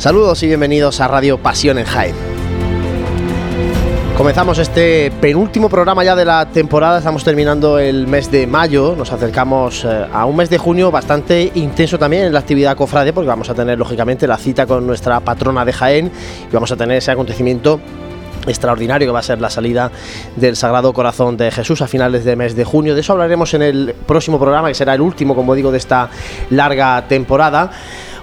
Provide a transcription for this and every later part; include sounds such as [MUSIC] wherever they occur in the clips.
Saludos y bienvenidos a Radio Pasión en Jaén. Comenzamos este penúltimo programa ya de la temporada, estamos terminando el mes de mayo, nos acercamos eh, a un mes de junio bastante intenso también en la actividad cofrade porque vamos a tener lógicamente la cita con nuestra patrona de Jaén y vamos a tener ese acontecimiento extraordinario que va a ser la salida del Sagrado Corazón de Jesús a finales de mes de junio. De eso hablaremos en el próximo programa, que será el último, como digo, de esta larga temporada.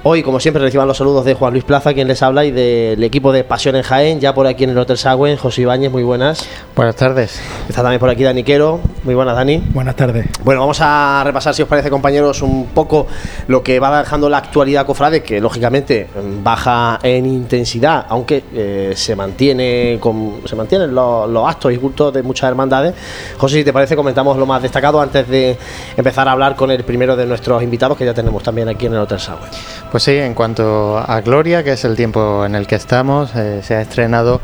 Hoy, como siempre, reciban los saludos de Juan Luis Plaza, quien les habla, y del equipo de Pasión en Jaén, ya por aquí en el Hotel Sagüen, José Ibáñez, muy buenas. Buenas tardes. Está también por aquí Dani Quero, muy buenas Dani. Buenas tardes. Bueno, vamos a repasar, si os parece, compañeros, un poco lo que va dejando la actualidad cofrade, que lógicamente baja en intensidad, aunque eh, se mantiene con, se mantienen los, los actos y cultos de muchas hermandades. José, si te parece, comentamos lo más destacado antes de empezar a hablar con el primero de nuestros invitados, que ya tenemos también aquí en el Hotel Sagüen. Pues sí, en cuanto a Gloria, que es el tiempo en el que estamos, eh, se ha estrenado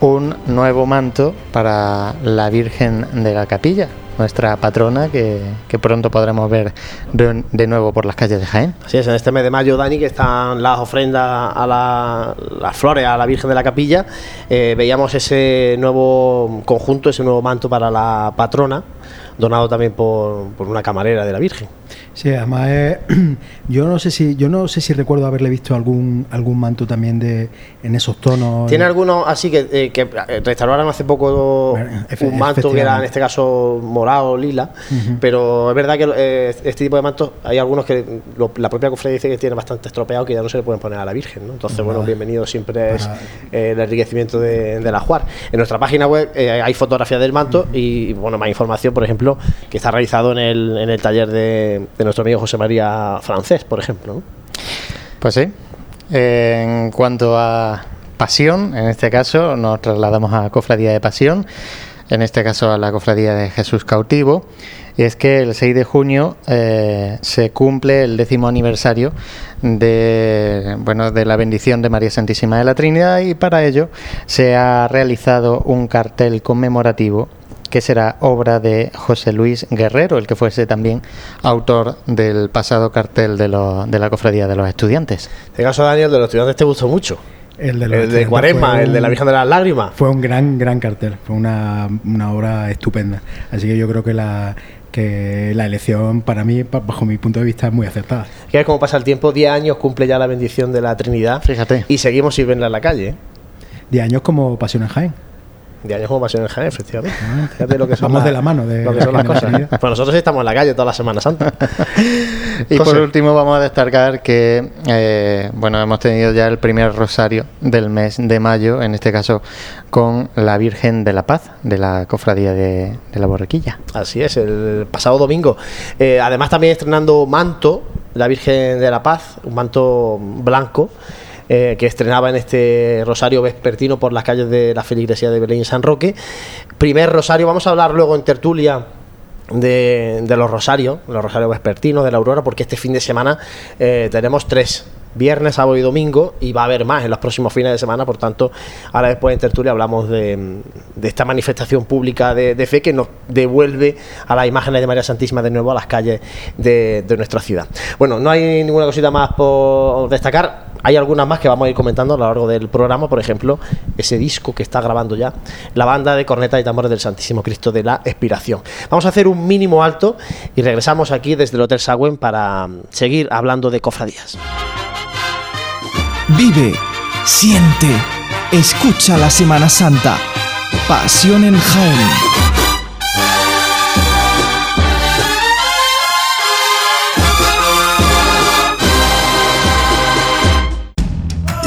un nuevo manto para la Virgen de la Capilla, nuestra patrona, que, pronto podremos ver de, nuevo por las calles de Jaén. Así es, en este mes de mayo, Dani, que están las ofrendas a la, las flores a la Virgen de la Capilla, eh, veíamos ese nuevo conjunto, ese nuevo manto para la patrona, donado también por una camarera de la Virgen. Sí, además [CLEARS THROAT] yo no sé si yo no sé si recuerdo haberle visto algún algún manto también de en esos tonos. Tiene algunos así que, eh, que restauraron hace poco un manto que era en este caso morado, lila, uh -huh. pero es verdad que eh, este tipo de mantos hay algunos que lo, la propia cofradía dice que tiene bastante estropeado que ya no se le pueden poner a la Virgen, ¿no? Entonces, bueno, bienvenido siempre es eh, el enriquecimiento de, de, la Juar. En nuestra página web hay fotografías del manto uh -huh. y bueno, más información, por ejemplo, que está realizado en el, en el taller de, de nuestro amigo José María Francés, por ejemplo. Pues sí. En cuanto a pasión, en este caso nos trasladamos a Cofradía de Pasión, en este caso a la Cofradía de Jesús Cautivo, y es que el 6 de junio eh, se cumple el décimo aniversario de, bueno, de la bendición de María Santísima de la Trinidad y para ello se ha realizado un cartel conmemorativo que será obra de José Luis Guerrero, el que fuese también autor del pasado cartel de, lo, de la Cofradía de los Estudiantes. En este caso, Daniel, de los estudiantes te gustó mucho. El de, el de Cuaresma, un, el de la Virgen de las Lágrimas. Fue un gran, gran cartel, fue una, una obra estupenda. Así que yo creo que la, que la elección para mí, bajo mi punto de vista, es muy acertada. Que es como pasa el tiempo, 10 años cumple ya la bendición de la Trinidad. Fíjate. Y seguimos sin verla en la calle. 10 años como Pasión en Jaén de años como pasión en Jaén, efectivamente. Fíjate lo que son Vamos la, de la mano de lo que son las cosas. Pues nosotros estamos en la calle toda la Semana Santa. y Entonces, por último vamos a destacar que eh, bueno hemos tenido ya el primer rosario del mes de mayo, en este caso con la Virgen de la Paz de la Cofradía de, de la Borriquilla. Así es, el pasado domingo. Eh, además también estrenando manto, la Virgen de la Paz, un manto blanco eh, que estrenaba en este rosario vespertino por las calles de la feligresía de Belén y San Roque. Primer rosario, vamos a hablar luego en tertulia de, los rosarios, los rosarios vespertinos, de la aurora, porque este fin de semana eh, tenemos tres viernes, sábado y domingo y va a haber más en los próximos fines de semana, por tanto, ahora después en tertulia hablamos de, esta manifestación pública de, de, fe que nos devuelve a las imágenes de María Santísima de nuevo a las calles de, nuestra ciudad. Bueno, no hay ninguna cosita más por destacar, hay algunas más que vamos a ir comentando a lo largo del programa, por ejemplo, ese disco que está grabando ya la banda de cornetas y tambores del Santísimo Cristo de la Expiración. Vamos a hacer un mínimo alto y regresamos aquí desde el Hotel Sagüen para seguir hablando de cofradías. Vive, siente, escucha la Semana Santa. Pasión en Jaén.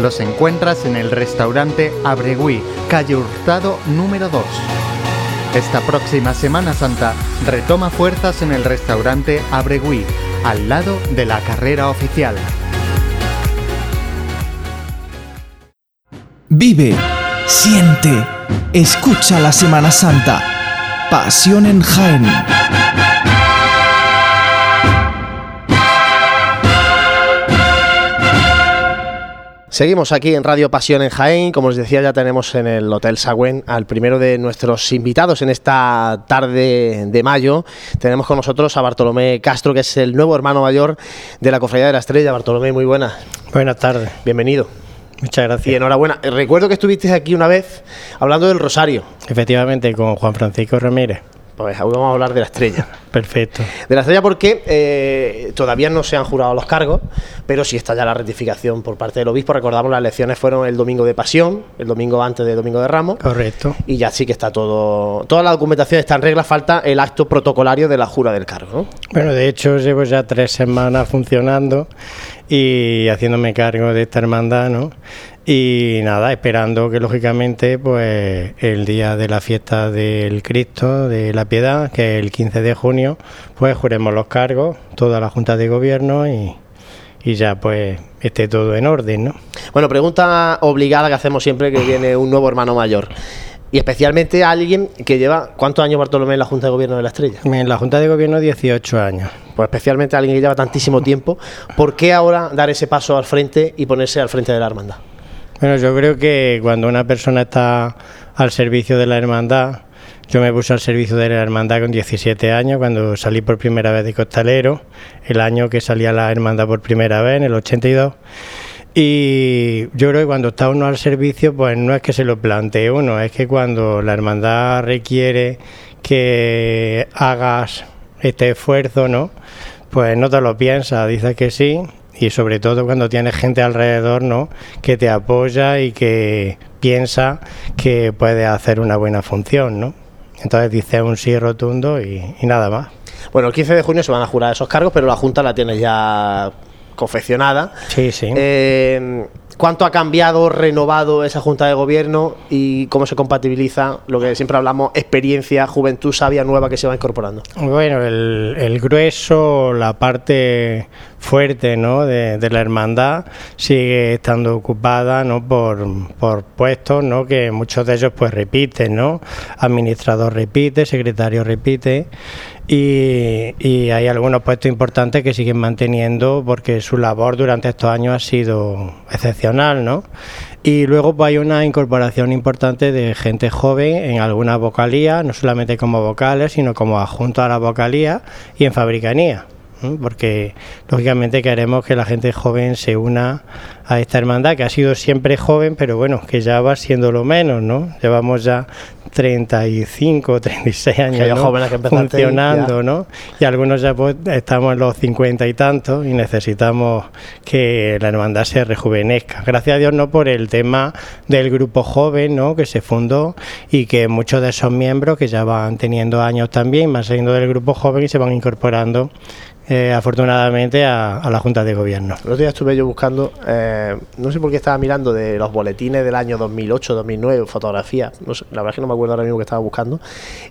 los encuentras en el restaurante Abregui, calle Hurtado número 2. Esta próxima Semana Santa retoma fuerzas en el restaurante Abregui, al lado de la carrera oficial. Vive, siente, escucha la Semana Santa. Pasión en Jaén. Seguimos aquí en Radio Pasión en Jaén. Como os decía, ya tenemos en el Hotel Sagüen al primero de nuestros invitados en esta tarde de mayo. Tenemos con nosotros a Bartolomé Castro, que es el nuevo hermano mayor de la Cofradía de la Estrella. Bartolomé, muy buenas. Buenas tardes. Bienvenido. Muchas gracias. Y enhorabuena. Recuerdo que estuviste aquí una vez hablando del Rosario. Efectivamente, con Juan Francisco Ramírez. Pues hoy vamos a hablar de la estrella. Perfecto. De la estrella porque eh, todavía no se han jurado los cargos, pero sí está ya la rectificación por parte del obispo. Recordamos, las elecciones fueron el domingo de Pasión, el domingo antes del domingo de Ramos. Correcto. Y ya sí que está todo. Toda la documentación está en regla, falta el acto protocolario de la jura del cargo. ¿no? Bueno, de hecho, llevo ya tres semanas funcionando y haciéndome cargo de esta hermandad, ¿no? Y nada, esperando que lógicamente, pues el día de la fiesta del Cristo, de la Piedad, que es el 15 de junio, pues juremos los cargos, toda la Junta de Gobierno y, y ya pues esté todo en orden, ¿no? Bueno, pregunta obligada que hacemos siempre que viene un nuevo hermano mayor. Y especialmente a alguien que lleva, ¿cuántos años Bartolomé en la Junta de Gobierno de la Estrella? En la Junta de Gobierno 18 años. Pues especialmente a alguien que lleva tantísimo tiempo. ¿Por qué ahora dar ese paso al frente y ponerse al frente de la hermandad? Bueno, yo creo que cuando una persona está al servicio de la hermandad, yo me puse al servicio de la hermandad con 17 años, cuando salí por primera vez de costalero, el año que salía la hermandad por primera vez, en el 82. Y yo creo que cuando está uno al servicio, pues no es que se lo plantee uno, es que cuando la hermandad requiere que hagas este esfuerzo, ¿no? Pues no te lo piensas, dices que sí y sobre todo cuando tienes gente alrededor ¿no? que te apoya y que piensa que puede hacer una buena función. ¿no? Entonces dice un sí rotundo y, y, nada más. Bueno, el 15 de junio se van a jurar esos cargos, pero la Junta la tiene ya confeccionada. Sí, sí. Eh, ¿Cuánto ha cambiado, renovado esa Junta de Gobierno y cómo se compatibiliza lo que siempre hablamos, experiencia, juventud sabia nueva que se va incorporando? Bueno, el, grueso, la parte fuerte ¿no? de, de, la hermandad sigue estando ocupada ¿no? por, por puestos ¿no? que muchos de ellos pues repiten, ¿no? administrador repite, secretario repite y, hay algunos puestos importantes que siguen manteniendo porque su labor durante estos años ha sido excepcional, ¿no? Y luego pues, hay una incorporación importante de gente joven en algunas vocalías, no solamente como vocales, sino como adjunto a la vocalía y en fabricanía porque lógicamente queremos que la gente joven se una a esta hermandad que ha sido siempre joven, pero bueno, que ya va siendo lo menos, ¿no? Llevamos ya 35, 36 años ¿no? jóvenes que funcionando, ¿no? Y algunos ya pues, estamos en los 50 y tantos y necesitamos que la hermandad se rejuvenezca. Gracias a Dios no por el tema del grupo joven, ¿no? Que se fundó y que muchos de esos miembros que ya van teniendo años también van saliendo del grupo joven y se van incorporando eh, afortunadamente a, la Junta de Gobierno. El otro día estuve yo buscando, eh, no sé por qué estaba mirando de los boletines del año 2008, 2009, fotografías, no sé, la verdad es que no me acuerdo ahora mismo que estaba buscando,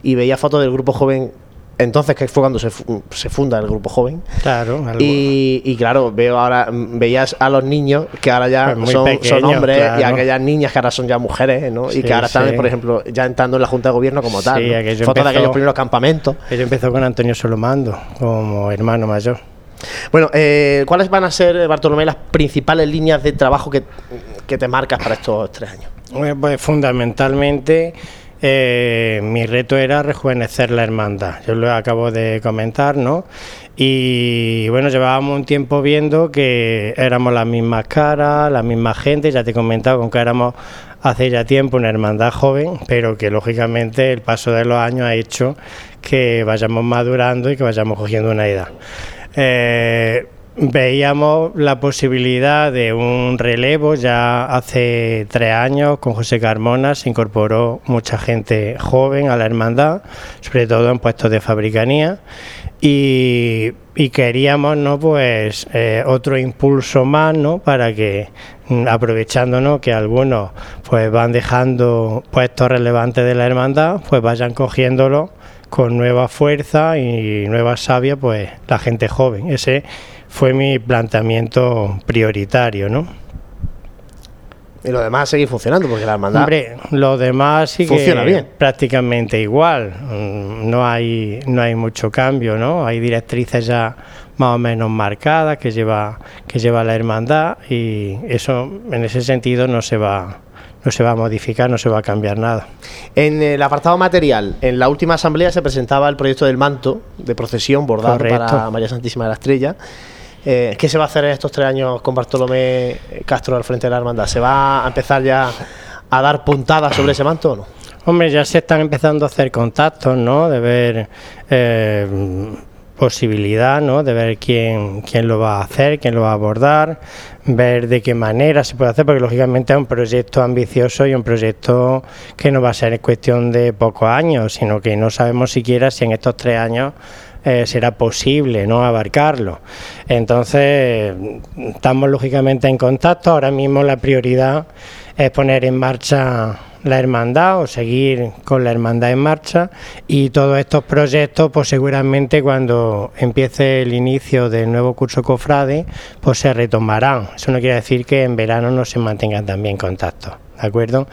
y veía fotos del grupo joven entonces que fue cuando se, se, funda el grupo joven claro y, y, claro veo ahora veías a los niños que ahora ya pues son, pequeños, son, hombres claro. y aquellas niñas que ahora son ya mujeres ¿no? Sí, y que ahora sí. están por ejemplo ya entrando en la junta de gobierno como tal Sí, ¿no? fotos de aquellos primeros campamentos Ella empezó con Antonio Solomando como hermano mayor. Bueno, eh, ¿cuáles van a ser, Bartolomé, las principales líneas de trabajo que, que te marcas para estos tres años? Pues, pues fundamentalmente eh, mi reto era rejuvenecer la hermandad. Yo lo acabo de comentar, ¿no? Y bueno, llevábamos un tiempo viendo que éramos las mismas caras, la misma gente, ya te he comentado con que éramos hace ya tiempo una hermandad joven, pero que lógicamente el paso de los años ha hecho que vayamos madurando y que vayamos cogiendo una edad. Eh, veíamos la posibilidad de un relevo ya hace tres años con José Carmona. Se incorporó mucha gente joven a la hermandad sobre todo en puestos de fabricanía. Y, queríamos no pues eh, otro impulso más no para que mm, aprovechándonos que algunos pues van dejando puestos relevantes de la hermandad pues vayan cogiéndolo con nueva fuerza y nueva savia pues la gente joven. Ese fue mi planteamiento prioritario, ¿no? Y lo demás sigue funcionando porque la hermandad. Hombre, lo demás sigue funciona bien. prácticamente igual. Mm, no hay, no hay mucho cambio, ¿no? Hay directrices ya más o menos marcadas que lleva, que lleva la hermandad y eso en ese sentido no se va, no se va a modificar, no se va a cambiar nada. En el apartado material, en la última asamblea se presentaba el proyecto del manto de procesión bordado para María Santísima de la Estrella. Eh, ¿Qué se va a hacer en estos tres años con Bartolomé Castro al frente de la hermandad? ¿Se va a empezar ya a dar puntadas sobre ese manto o no? Hombre, ya se están empezando a hacer contactos, ¿no? De ver eh, posibilidad, ¿no? De ver quién, quién lo va a hacer, quién lo va a abordar, ver de qué manera se puede hacer, porque lógicamente es un proyecto ambicioso y un proyecto que no va a ser cuestión de pocos años, sino que no sabemos siquiera si en estos tres años eh, será posible no abarcarlo. Entonces, estamos lógicamente en contacto. Ahora mismo la prioridad es poner en marcha la hermandad o seguir con la hermandad en marcha y todos estos proyectos pues seguramente cuando empiece el inicio del nuevo curso cofrade pues se retomarán eso no quiere decir que en verano no se mantengan también contactos de acuerdo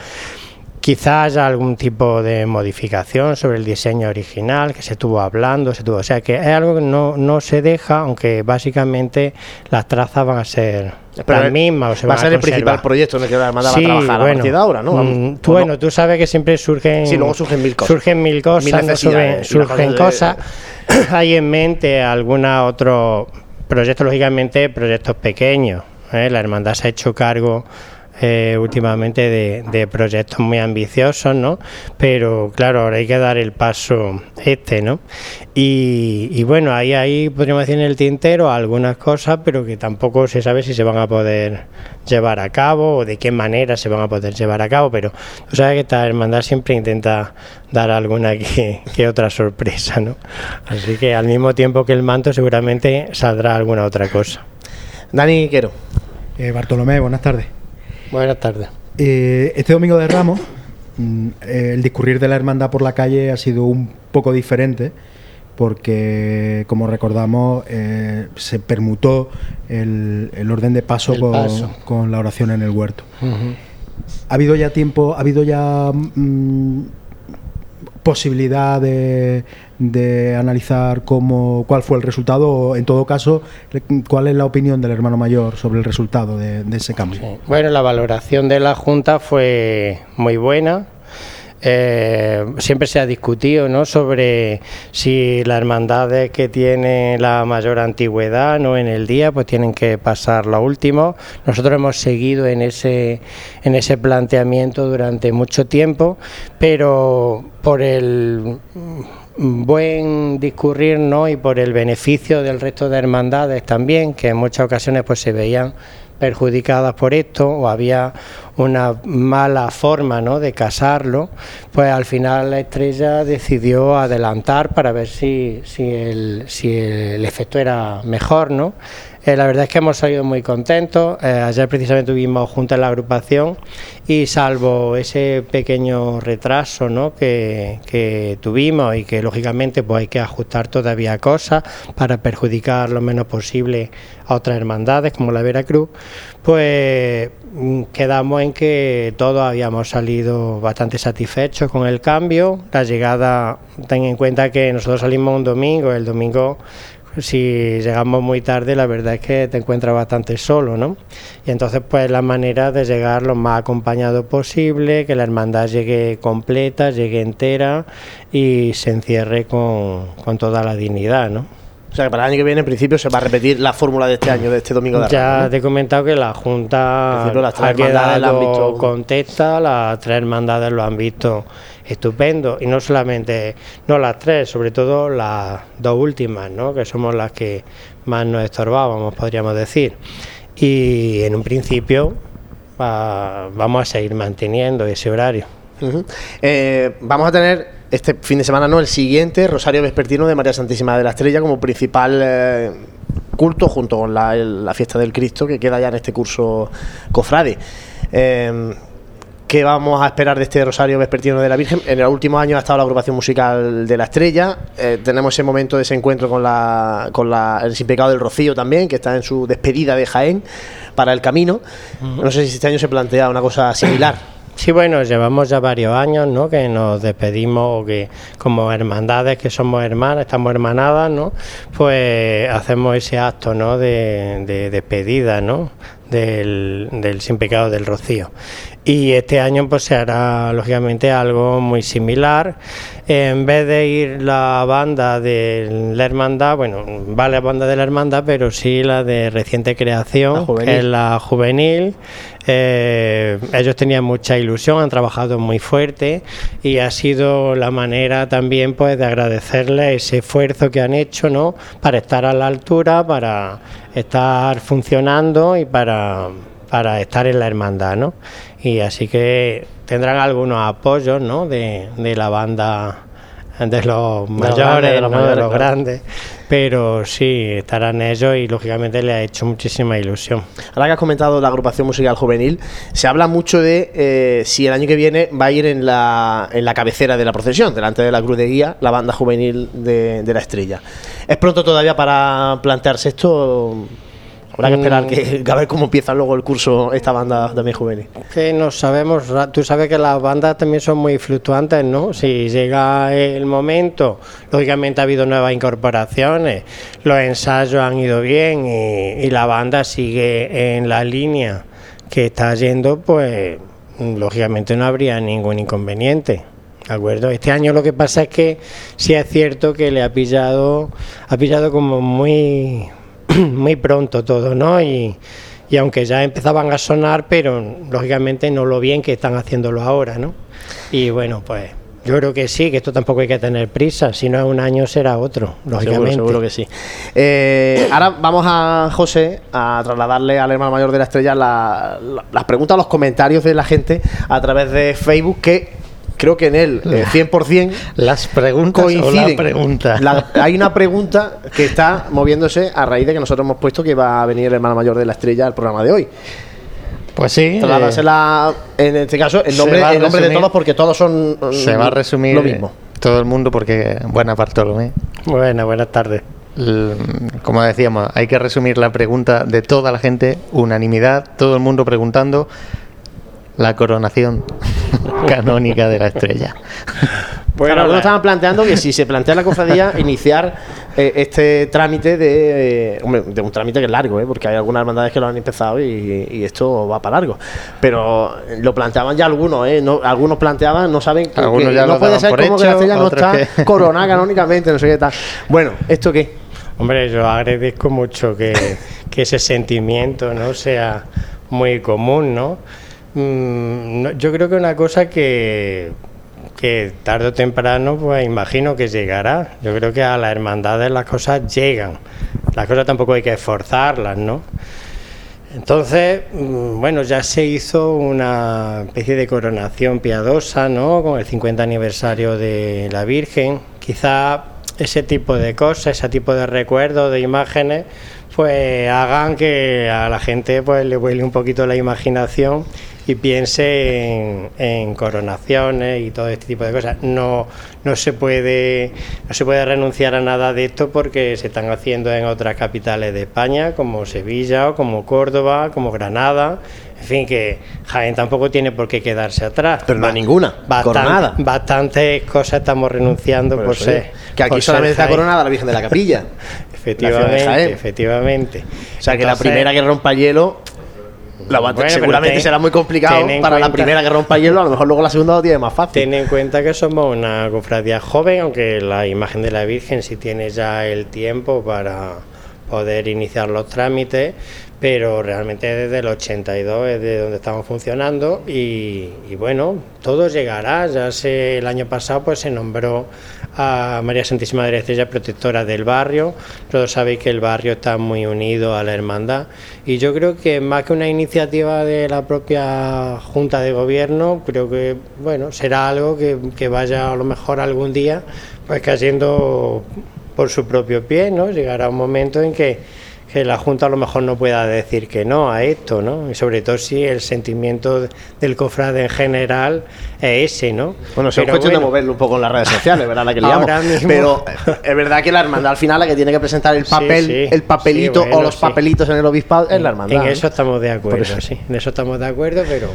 Quizás algún tipo de modificación sobre el diseño original que se estuvo hablando, se tuvo, o sea que es algo que no, no se deja, aunque básicamente las trazas van a ser las mismas. va a ser el principal proyecto en el que la hermandad sí, va a trabajar bueno, a partir de ahora, ¿no? Mm, tú, bueno, tú sabes que siempre surgen, sí, luego surgen mil cosas, surgen mil cosas, no surgen, surgen cosas. [CLEARS THROAT] Hay en mente algunos otros proyectos, lógicamente proyectos pequeños. ¿eh? La hermandad se ha hecho cargo eh, últimamente de, proyectos muy ambiciosos, ¿no? Pero claro, ahora hay que dar el paso este, ¿no? Y, bueno, ahí, ahí podríamos decir en el tintero algunas cosas, pero que tampoco se sabe si se van a poder llevar a cabo o de qué manera se van a poder llevar a cabo, pero tú sabes que esta hermandad siempre intenta dar alguna que, que otra sorpresa, ¿no? Así que al mismo tiempo que el manto seguramente saldrá alguna otra cosa. Dani Quero. Eh, Bartolomé, buenas tardes. Buenas tardes. Eh, este domingo de Ramos, mm, el discurrir de la hermandad por la calle ha sido un poco diferente porque, como recordamos, eh, se permutó el, orden de paso, con, la oración en el huerto. Ha habido ya tiempo, ha habido ya mm, posibilidad de, de analizar cómo, cuál fue el resultado o, en todo caso, cuál es la opinión del hermano mayor sobre el resultado de, ese cambio. Bueno, la valoración de la Junta fue muy buena. Eh, siempre se ha discutido ¿no? sobre si las hermandades que tienen la mayor antigüedad ¿no? en el día pues tienen que pasar lo último. Nosotros hemos seguido en ese, en ese planteamiento durante mucho tiempo, pero por el buen discurrir ¿no? y por el beneficio del resto de hermandades también, que en muchas ocasiones pues se veían perjudicadas por esto o había una mala forma ¿no? de casarlo, pues al final la estrella decidió adelantar para ver si, si, el, si el efecto era mejor, ¿no? Eh, la verdad es que hemos salido muy contentos. Eh, ayer precisamente tuvimos junta en la agrupación y salvo ese pequeño retraso ¿no? que, que, tuvimos y que lógicamente pues hay que ajustar todavía cosas para perjudicar lo menos posible a otras hermandades como la Veracruz, pues mm, quedamos en que todos habíamos salido bastante satisfechos con el cambio. La llegada, ten en cuenta que nosotros salimos un domingo, el domingo si llegamos muy tarde, la verdad es que te encuentras bastante solo, ¿no? Y entonces, pues la manera de llegar lo más acompañado posible, que la hermandad llegue completa, llegue entera y se encierre con, con toda la dignidad, ¿no? O sea que para el año que viene, en principio, se va a repetir la fórmula de este año, de este domingo de Ya Ramos, ¿no? te he comentado que la Junta las tres ha hermandades la han quedado visto- contenta, las tres hermandades lo han visto estupendo y no solamente, no las tres, sobre todo las dos últimas, ¿no? que somos las que más nos estorbábamos, podríamos decir. Y en un principio va- vamos a seguir manteniendo ese horario. Eh, vamos a tener este fin de semana, no, el siguiente, Rosario Vespertino de María Santísima de la Estrella como principal eh, culto junto con la fiesta del Cristo que queda ya en este curso cofrade. Eh, ¿Qué vamos a esperar de este Rosario Vespertino de la Virgen? En el último año ha estado la agrupación musical de la Estrella. Eh, tenemos ese momento de ese encuentro con, la, con la, el Sin Pecado del Rocío también, que está en su despedida de Jaén para el camino. No sé si este año se plantea una cosa similar. Sí, bueno, llevamos ya varios años, ¿no? Que nos despedimos, que como hermandades, que somos hermanas, estamos hermanadas, ¿no? Pues hacemos ese acto, ¿no? De, de despedida, ¿no? Del, del Sin Pecado del Rocío. Y este año pues se hará lógicamente algo muy similar. En vez de ir la banda de la hermandad, bueno, va la banda de la hermandad, pero sí la de reciente La creación, que es la juvenil. Eh, ellos tenían mucha ilusión, han trabajado muy fuerte y ha sido la manera también pues de agradecerles ese esfuerzo que han hecho, ¿no? Para estar a la altura, para estar funcionando y para, para estar en la hermandad, ¿no? Y así que tendrán algunos apoyos, ¿no? De, de la banda de los mayores, grandes, de los mayores, de los claro. grandes, pero sí, estarán ellos y lógicamente les ha hecho muchísima ilusión. Ahora que has comentado la agrupación musical juvenil, se habla mucho de eh, si el año que viene va a ir en la, en la cabecera de la procesión, delante de la cruz de guía, la banda juvenil de, de la estrella. ¿Es pronto todavía para plantearse esto? Habrá que esperar que, que a ver cómo empieza luego el curso esta banda también juvenil. Que no sabemos, tú sabes que las bandas también son muy fluctuantes, ¿no? Si llega el momento, lógicamente ha habido nuevas incorporaciones, los ensayos han ido bien y, y la banda sigue en la línea que está yendo, pues lógicamente no habría ningún inconveniente. ¿De acuerdo? Este año lo que pasa es que sí es cierto que le ha pillado, ha pillado como muy, [CLEARS THROAT] muy pronto todo, ¿no? Y, y aunque ya empezaban a sonar, pero lógicamente no lo bien que están haciéndolo ahora, ¿no? Y bueno, pues yo creo que sí, que esto tampoco hay que tener prisa, si no es un año será otro, lógicamente. Seguro, seguro que sí. Eh, ahora vamos a José a trasladarle al hermano mayor de la estrella la- la- las preguntas, los comentarios de la gente a través de Facebook que creo que en él eh, 100% Las preguntas o la coinciden. pregunta. La- [LAUGHS] hay una pregunta que está moviéndose a raíz de que nosotros hemos puesto que va a venir el hermano mayor de la estrella al programa de hoy. Pues sí. eh, en este caso, el nombre, el de todos porque todos son mm, se va a resumir lo mismo. todo el mundo porque buena Bartolomé. Bueno, buenas tardes. Como decíamos, hay que resumir la pregunta de toda la gente, unanimidad, todo el mundo preguntando la coronación [LAUGHS] canónica de la estrella. Bueno, la- algunos estaban planteando que si se plantea la cofradía, [LAUGHS] iniciar eh, este trámite de, eh, hombre, de un trámite que es largo, ¿eh? porque hay algunas hermandades que lo han empezado y, y esto va para largo. Pero lo planteaban ya algunos, ¿eh? No, algunos planteaban, no saben que, Algunos que ya no lo puede ser como que la estrella no está que- coronada canónicamente, no sé qué tal. Bueno, ¿esto qué? Hombre, yo agradezco mucho que, que ese sentimiento no sea muy común, ¿no? Mm, no- Yo creo que una cosa que, que tarde o temprano, pues imagino que llegará. Yo creo que a las hermandades las cosas llegan. Las cosas tampoco hay que esforzarlas, ¿no? Entonces, mm, bueno, ya se hizo una especie de coronación piadosa, ¿no? Con el 50 aniversario de la Virgen. Quizá ese tipo de cosas, ese tipo de recuerdos, de imágenes, pues hagan que a la gente pues le vuele un poquito la imaginación y piense en, en coronaciones y todo este tipo de cosas. No, no se puede no se puede renunciar a nada de esto porque se están haciendo en otras capitales de España, como Sevilla o como Córdoba, como Granada. En fin, que Jaén tampoco tiene por qué quedarse atrás. Pero no ninguna, coronada. Bastantes cosas estamos renunciando Por ser. que aquí solamente está coronada la Virgen de la Capilla. [LAUGHS] efectivamente, efectivamente. O sea que la primera que rompa hielo seguramente será muy complicado para la primera que rompa hielo, a lo mejor luego la segunda lo tiene más fácil. Ten en cuenta que somos una cofradía joven, aunque la imagen de la Virgen sí tiene ya el tiempo para poder iniciar los trámites, pero realmente desde el 82 es de donde estamos funcionando y, bueno, todo llegará, ya sé, el año pasado pues se nombró a María Santísima de la Estrella protectora del barrio, todos sabéis que el barrio está muy unido a la hermandad. Y yo creo que más que una iniciativa de la propia Junta de Gobierno, creo que bueno, será algo que, que vaya a lo mejor algún día pues cayendo por su propio pie, ¿no? Llegará un momento en que que la Junta a lo mejor no pueda decir que no a esto, ¿no? Y sobre todo si el sentimiento del cofrade en general es ese, ¿no? Bueno, es cuestión de moverlo un poco en las redes sociales, ¿verdad? La que liamos. Pero es verdad que la hermandad al final la que tiene que presentar el papel, el papelito o los papelitos en el obispado es la hermandad. En eso estamos de acuerdo, sí. En eso estamos de acuerdo, pero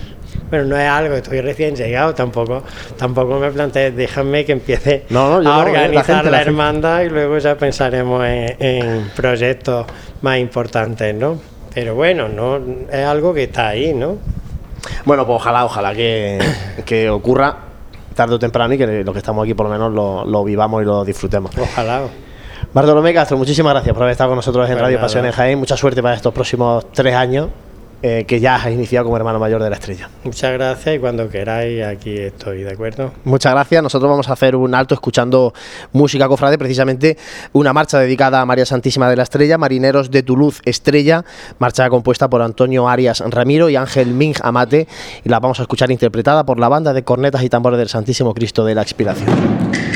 bueno, no es algo, estoy recién llegado, tampoco, tampoco me planteé, déjame que empiece a organizar la, hermandad y luego ya pensaremos en, en proyectos más importantes, ¿no? Pero bueno, no es algo que está ahí, ¿no? Bueno, pues ojalá, ojalá que, que ocurra tarde o temprano y que los que estamos aquí por lo menos lo, vivamos y lo disfrutemos. Ojalá. Bartolomé Castro, muchísimas gracias por haber estado con nosotros en pues Radio Pasión en Jaén. Mucha suerte para estos próximos tres años. Eh, que ya has iniciado como hermano mayor de la estrella. Muchas gracias y cuando queráis aquí estoy, ¿de acuerdo? Muchas gracias. Nosotros vamos a hacer un alto escuchando música cofrade, precisamente una marcha dedicada a María Santísima de la Estrella, Marineros de Toulouse Estrella, marcha compuesta por Antonio Arias Ramiro y Ángel Ming Amate y la vamos a escuchar interpretada por la banda de cornetas y tambores del Santísimo Cristo de la Expiración.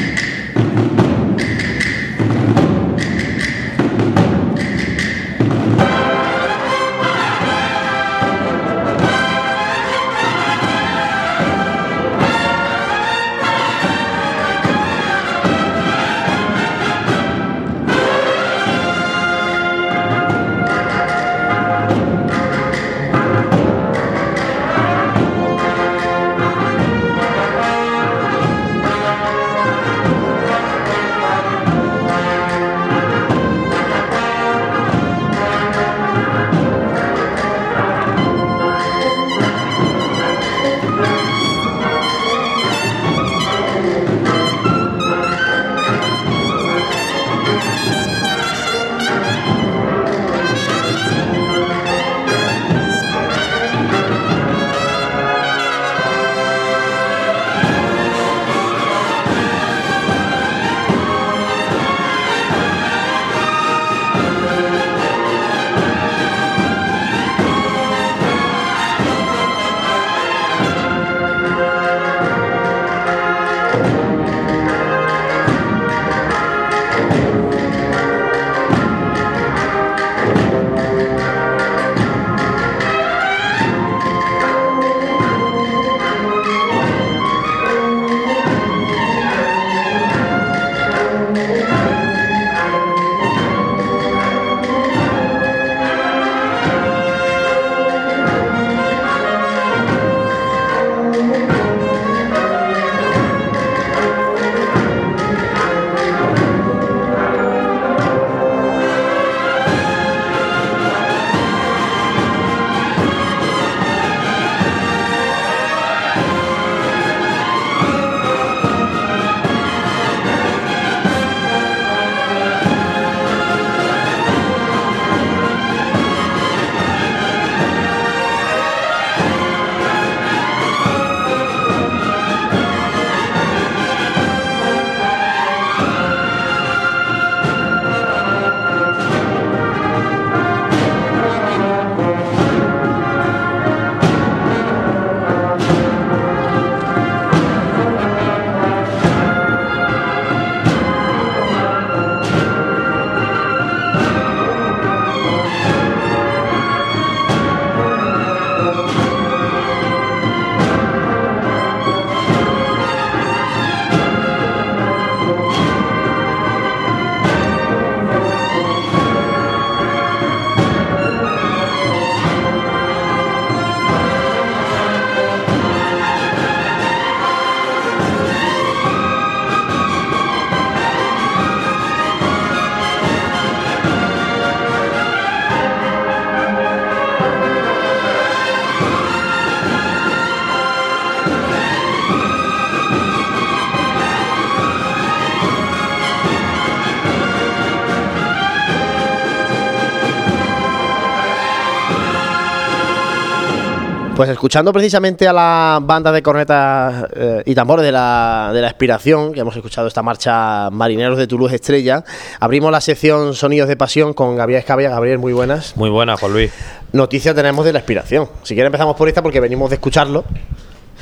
Pues escuchando precisamente a la banda de cornetas eh, y tambores de la, de la Expiración, que hemos escuchado esta marcha Marineros de Toulouse Estrella, abrimos la sección Sonidos de Pasión con Gabriel Escabia. Gabriel, muy buenas. Muy buenas, Juan Luis. Noticias tenemos de la Expiración. Si quieres empezamos por esta porque venimos de escucharlo.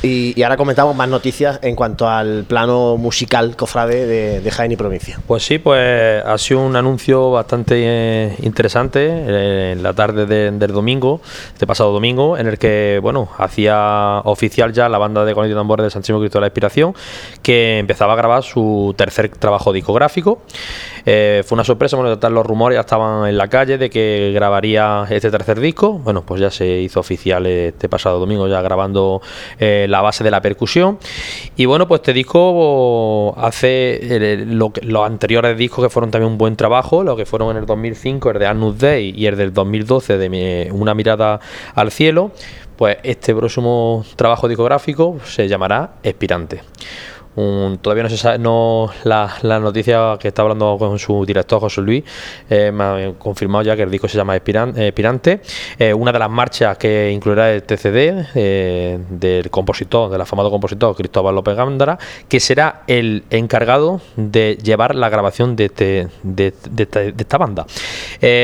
Y, ahora comentamos más noticias en cuanto al plano musical cofrade de, de Jaén y provincia. Pues sí, pues ha sido un anuncio bastante eh, interesante eh, en la tarde del domingo, de pasado domingo, en el que bueno hacía oficial ya la banda de Conito y Tambores de Santísimo Cristo de la Inspiración, que empezaba a grabar su tercer trabajo discográfico. Eh, fue una sorpresa, bueno, los rumores ya estaban en la calle de que grabaría este tercer disco. Bueno, pues ya se hizo oficial este pasado domingo, ya grabando la base de la percusión. Y bueno, pues este disco hace los anteriores discos que fueron también un buen trabajo, lo que fueron en el 2005, el de Annus Day y el del 2012 de Una mirada al cielo. Pues este próximo trabajo discográfico se llamará Todavía no se sabe, no, la, noticia que está hablando con su director José Luis eh, me ha confirmado ya que el disco se llama Espirante. Eh, una de las marchas que incluirá el TCD eh, del compositor, del afamado compositor Cristóbal López Gándara, que será el encargado de llevar la grabación de, este, de, esta, banda.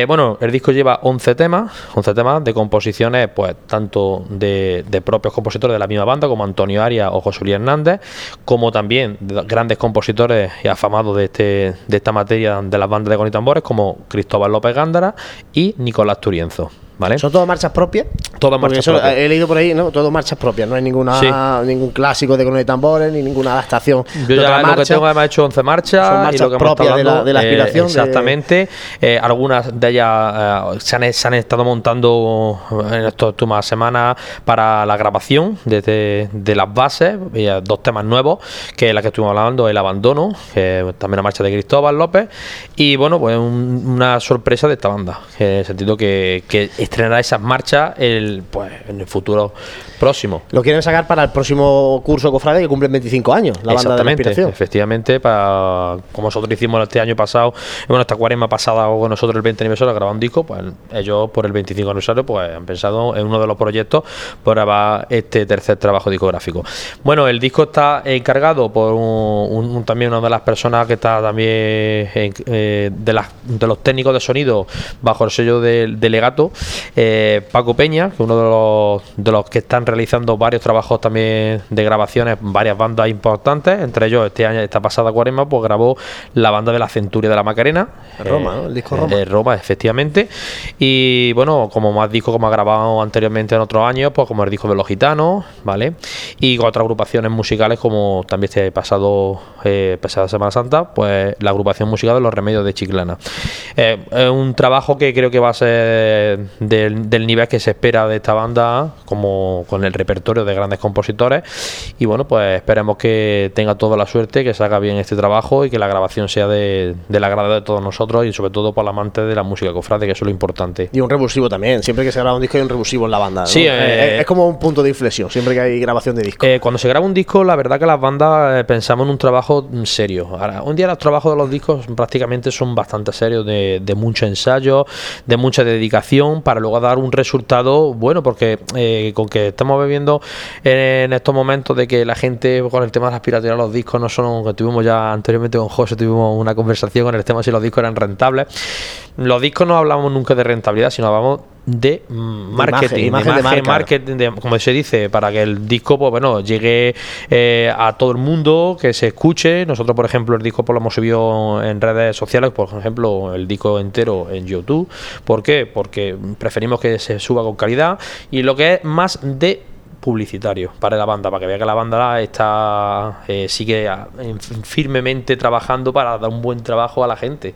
bueno, el disco lleva 11 temas, 11 temas de composiciones, pues tanto de, propios compositores de la misma banda, como Antonio Arias o José Luis Hernández, como también también grandes compositores y afamados de, este, de esta materia de las bandas de con tambores como Cristóbal López Gándara y Nicolás Turienzo. ¿Son todas marchas propias? Todas marchas propias. He leído por ahí, ¿no? Todas marchas propias, no hay ninguna ningún clásico de con tambores ni ninguna adaptación. Yo ya lo que tengo además hecho 11 marchas, Son marchas y lo propias de, la, de la eh, aspiración. exactamente. Eh, algunas de ellas eh, se, han, se, han, estado montando en estas últimas semanas para la grabación de, de las bases, dos temas nuevos, que es la que estuvimos hablando, El Abandono, que también la marcha de Cristóbal López, y bueno, pues una sorpresa de esta banda, en el sentido que, que estrenará esas marchas el, pues, en el futuro próximo. Lo quieren sacar para el próximo curso Cofrade que cumple 25 años, la banda de la Efectivamente, para, como nosotros hicimos este año pasado, bueno, esta cuaresma pasada con nosotros el 20 aniversario grabando un disco, pues ellos por el 25 aniversario pues han pensado en uno de los proyectos por grabar este tercer trabajo discográfico. Bueno, el disco está encargado por un, también una de las personas que está también eh, de, las, de los técnicos de sonido bajo el sello del delegato, eh, Paco Peña, que uno de los, de los que están realizando varios trabajos también de grabaciones, varias bandas importantes, entre ellos este año, esta pasada cuaresma, pues grabó la banda de la Centuria de la Macarena. Roma, El disco Roma. Eh, Roma, efectivamente. Y bueno, como más discos como ha grabado anteriormente en otros años, pues como el disco de los gitanos, ¿vale? Y con otras agrupaciones musicales como también este pasado, eh, pasada Semana Santa, pues la agrupación musical de los remedios de Chiclana. es un trabajo que creo que va a ser del, del nivel que se espera de esta banda, como con el repertorio de grandes compositores. Y bueno, pues esperemos que tenga toda la suerte, que se haga bien este trabajo y que la grabación sea de, del agrado de todos nosotros y sobre todo para el amante de la música cofrade, que eso es lo importante. Y un revulsivo también, siempre que se graba un disco hay un revulsivo en la banda. Sí, eh, es, como un punto de inflexión, siempre que hay grabación de disco. Eh, cuando se graba un disco, la verdad que las bandas eh, pensamos en un trabajo serio. Ahora, un día los trabajos de los discos prácticamente son bastante serios, de, de mucho ensayo, de mucha dedicación, para luego dar un resultado bueno, porque con que estamos viviendo en estos momentos de que la gente con el tema de las piraterías los discos no son, que tuvimos ya anteriormente con José, tuvimos una conversación con el tema si los discos eran rentables. Los discos no hablamos nunca de rentabilidad, sino hablamos de marketing, marketing, como se dice, para que el disco, pues bueno, llegue eh, a todo el mundo, que se escuche. Nosotros, por ejemplo, el disco pues, lo hemos subido en redes sociales, por ejemplo, el disco entero en YouTube. ¿Por qué? Porque preferimos que se suba con calidad y lo que es más de publicitario para la banda, para que vea que la banda está eh, sigue firmemente trabajando para dar un buen trabajo a la gente.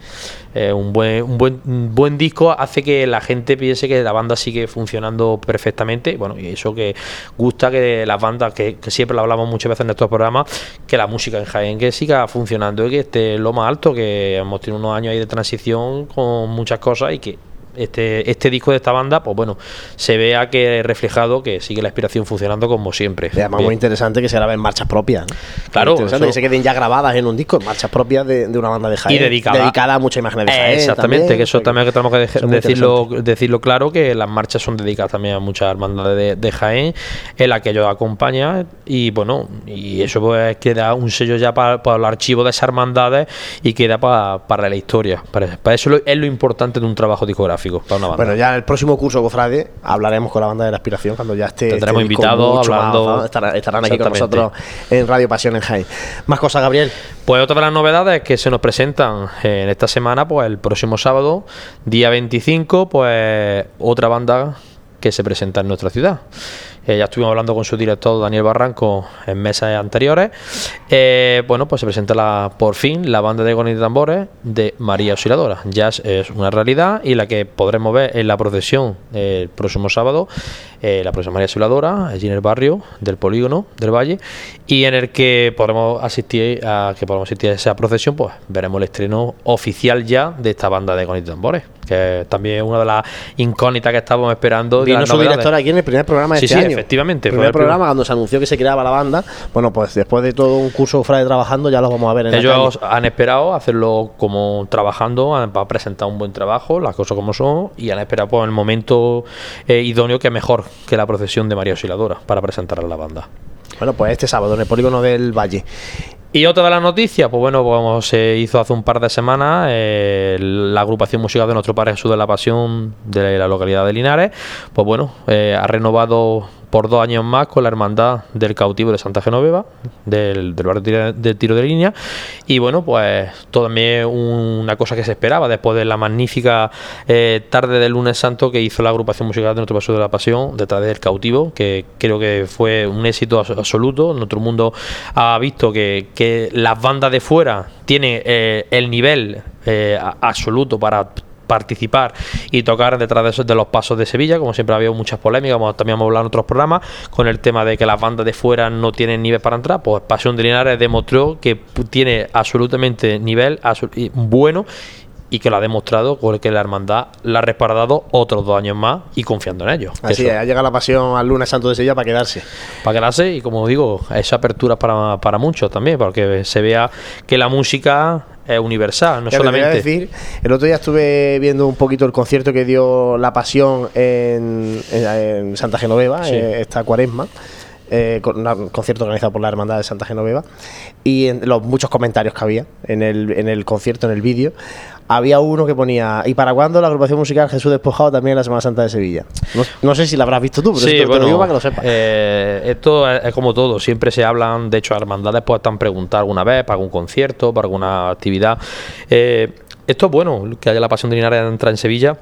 Eh, un, buen, un, buen, buen disco hace que la gente piense que la banda sigue funcionando perfectamente. Bueno, y eso que gusta que las bandas, que, siempre lo hablamos muchas veces en estos programas, que la música en Jaén que siga funcionando y que esté lo más alto, que hemos tenido unos años ahí de transición con muchas cosas y que este, este disco de esta banda, pues bueno, se vea que reflejado que sigue la inspiración funcionando como siempre. Y además muy interesante que se graben marchas propias. ¿no? Claro, Interesante eso- que se queden ya grabadas en un disco, marchas propias de, de una banda de Jaén. Y dedicada. dedicada a muchas imágenes de Jaén. Exactamente, también, que eso también que tenemos que decirlo, decirlo claro, que las marchas son dedicadas también a muchas hermandades de, de Jaén, en la que ellos acompañan, y bueno, y eso pues queda un sello ya para, para el archivo de esas hermandades y queda pa- para la historia. Para, para eso es lo importante de un trabajo discográfico, para una banda. Bueno, ya en el próximo curso, Cofrade, hablaremos con la banda de la aspiración cuando ya esté. Tendremos este invitados más hablando- avanzado. Estarán, estarán aquí con nosotros en Radio Pasión en Jaén. Más cosas, Gabriel. Pues otra de las novedades que se nos presentan eh, en esta semana, pues el próximo sábado, día 25, pues otra banda que se presenta en nuestra ciudad. Eh, ya estuvimos hablando con su director Daniel Barranco en mesas anteriores. Eh, bueno, pues se presenta la, por fin la banda de Gonis y Tambores de María Auxiliadora. Ya es, una realidad y la que podremos ver en la procesión el próximo sábado. eh, la procesión María Auxiliadora, allí en el barrio del polígono del Valle, y en el que podremos asistir a que podemos asistir a esa procesión, pues veremos el estreno oficial ya de esta banda de Gonis y Tambores, que es también una de las incógnitas que estábamos esperando. Vino las su novedades. director aquí en el primer programa de Sí, este sí, año. efectivamente, El primer el primer- programa cuando se anunció que se creaba la banda. Bueno, pues después de todo un curso Cofrade trabajando, ya lo vamos a ver en Ellos han esperado hacerlo como trabajando han- para presentar un buen trabajo, las cosas como son, y han esperado por el momento eh, idóneo que mejor que la procesión de María Auxiliadora para presentar a la banda. Bueno, pues este sábado en el polígono del Valle. Y otra de las noticias, pues bueno, como se hizo hace un par de semanas, eh, la agrupación musical de nuestro Padre Jesús de la Pasión de la localidad de Linares, pues bueno, eh, ha renovado por dos años más con la Hermandad del Cautivo de Santa Genoveva, del, barrio del tiro de línea. Y bueno, pues también una cosa que se esperaba después de la magnífica eh, tarde del lunes santo que hizo la agrupación musical de nuestro Paso de la Pasión detrás del cautivo, que creo que fue un éxito abs- absoluto. Nuestro mundo ha visto que, que las bandas de fuera tienen eh, el nivel eh, absoluto para participar y tocar detrás de, esos, de los pasos de Sevilla, como siempre ha habido muchas polémicas, también hemos hablado en otros programas, con el tema de que las bandas de fuera no tienen nivel para entrar, pues Pasión de Linares demostró que tiene absolutamente nivel bueno y que lo ha demostrado porque la hermandad la ha respaldado otros dos años más y confiando en ellos. Que Así eso- es, ha llegado la pasión al lunes santo de Sevilla para quedarse. para quedarse y como digo, esa apertura para, para muchos también, porque se vea que la música es universal, no Ya te voy a solamente... decir, el otro día estuve viendo un poquito el concierto que dio La Pasión en, en- en Santa Genoveva, Sí. eh, esta cuaresma. Eh, con un concierto organizado por la Hermandad de Santa Genoveva y en los muchos comentarios que había en el, en el concierto, en el vídeo, había uno que ponía ¿y para cuándo la agrupación musical Jesús Despojado también en la Semana Santa de Sevilla? No, no sé si la habrás visto tú, pero esto te lo digo para que lo sepas. eh, esto es, es como todo, siempre se hablan, de hecho, las hermandades pues están preguntar alguna vez para algún concierto, para alguna actividad. Eh, esto es bueno, que haya la pasión de Linares de entrar en Sevilla.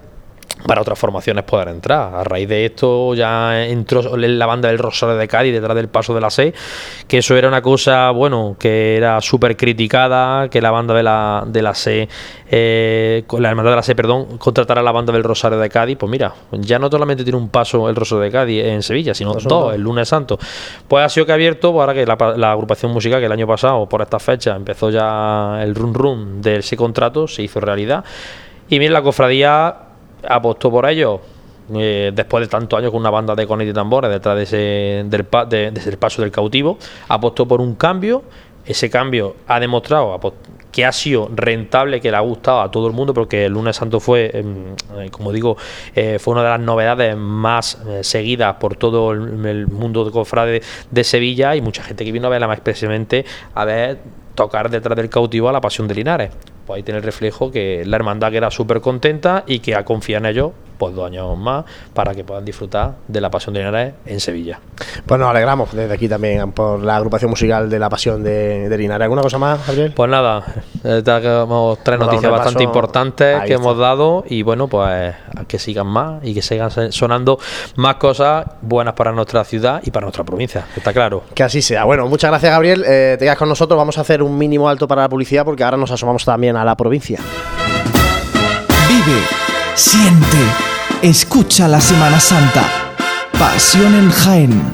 Para otras formaciones poder entrar. A raíz de esto ya entró la banda del Rosario de Cádiz detrás del paso de la 6, que eso era una cosa, bueno, que era súper criticada, que la banda de la, de la C, eh, la hermandad de la C, perdón, contratara a la banda del Rosario de Cádiz. Pues mira, ya no solamente tiene un paso el Rosario de Cádiz en Sevilla, sino Pues dos, dos. el lunes santo. Pues ha sido que ha abierto, pues ahora que la, la agrupación musical que el año pasado, por esta fecha, empezó ya el run run de ese contrato, se hizo realidad. Y bien, la cofradía apostó por ello. eh, después de tantos años con una banda de cones y tambores detrás de ese, del pa- de, paso del cautivo, apostó por un cambio. Ese cambio ha demostrado que ha sido rentable, que le ha gustado a todo el mundo, porque el lunes santo fue, em, eh, como digo, eh, fue una de las novedades más seguidas por todo el, mundo de cofrade de Sevilla y mucha gente que vino a verla más expresamente a ver tocar detrás del cautivo a la pasión de Linares. Pues ahí tiene el reflejo que la hermandad que era súper contenta y que ha confiado en ellos pues dos años más para que puedan disfrutar de la pasión de Linares en Sevilla. Pues nos alegramos desde aquí también por la agrupación musical de La Pasión de, de Linares. ¿Alguna cosa más, Gabriel? Pues nada, tenemos tres noticias bastante importantes que está. hemos dado y bueno, pues que sigan más y que sigan sonando más cosas buenas para nuestra ciudad y para nuestra provincia, está claro. Que así sea. Bueno, muchas gracias, Gabriel. Eh, te quedas con nosotros. Vamos a hacer un mínimo alto para la publicidad porque ahora nos asomamos también a la provincia. Vive, siente, escucha la Semana Santa. Pasión en Jaén.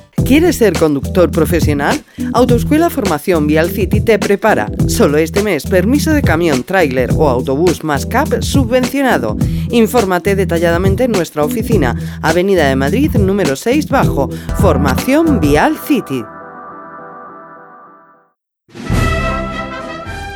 ¿Quieres ser conductor profesional? Autoescuela Formación Vial City te prepara. Solo este mes, permiso de camión, tráiler o autobús más CAP subvencionado. Infórmate detalladamente en nuestra oficina, Avenida de Madrid número 6 bajo, Formación Vial City.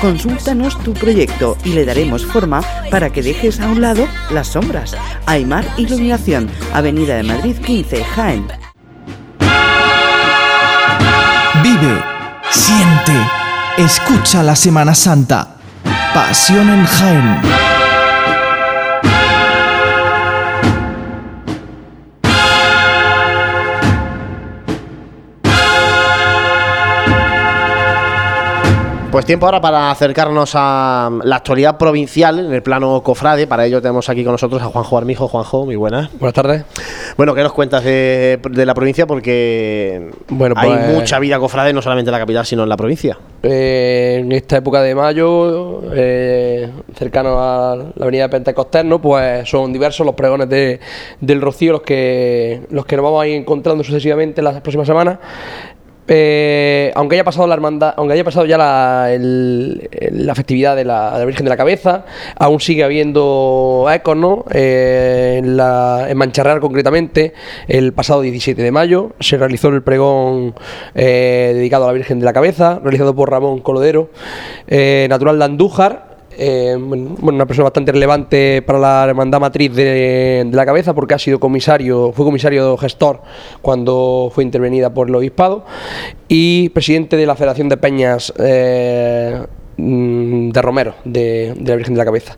Consúltanos tu proyecto y le daremos forma para que dejes a un lado las sombras. Aymar Iluminación, Avenida de Madrid 15, Jaén. Vive, siente, escucha la Semana Santa. Pasión en Jaén. Pues tiempo ahora para acercarnos a la actualidad provincial en el plano cofrade. Para ello tenemos aquí con nosotros a Juanjo Armijo. Juanjo, muy buenas. Buenas tardes. Bueno, ¿qué nos cuentas de, de la provincia? Porque Bueno, hay pues- mucha vida cofrade, no solamente en la capital, sino en la provincia. Eh, en esta época de mayo, eh, cercano a la avenida Pentecostés, ¿no? pues son diversos los pregones de- del Rocío los que, los que nos vamos a ir encontrando sucesivamente en las próximas semanas. Eh, aunque haya pasado la hermandad, aunque haya pasado ya la, festividad de la, de la Virgen de la Cabeza, aún sigue habiendo ecos, ¿no? Eh, en, en Mancharreal concretamente, el pasado 17 de mayo se realizó el pregón eh, dedicado a la Virgen de la Cabeza, realizado por Ramón Colodero, eh, natural de Andújar, eh, una persona bastante relevante para la hermandad matriz de, la cabeza porque ha sido comisario, fue comisario gestor cuando fue intervenida por el obispado y presidente de la Federación de Peñas eh, de Romero de, de la Virgen de la Cabeza.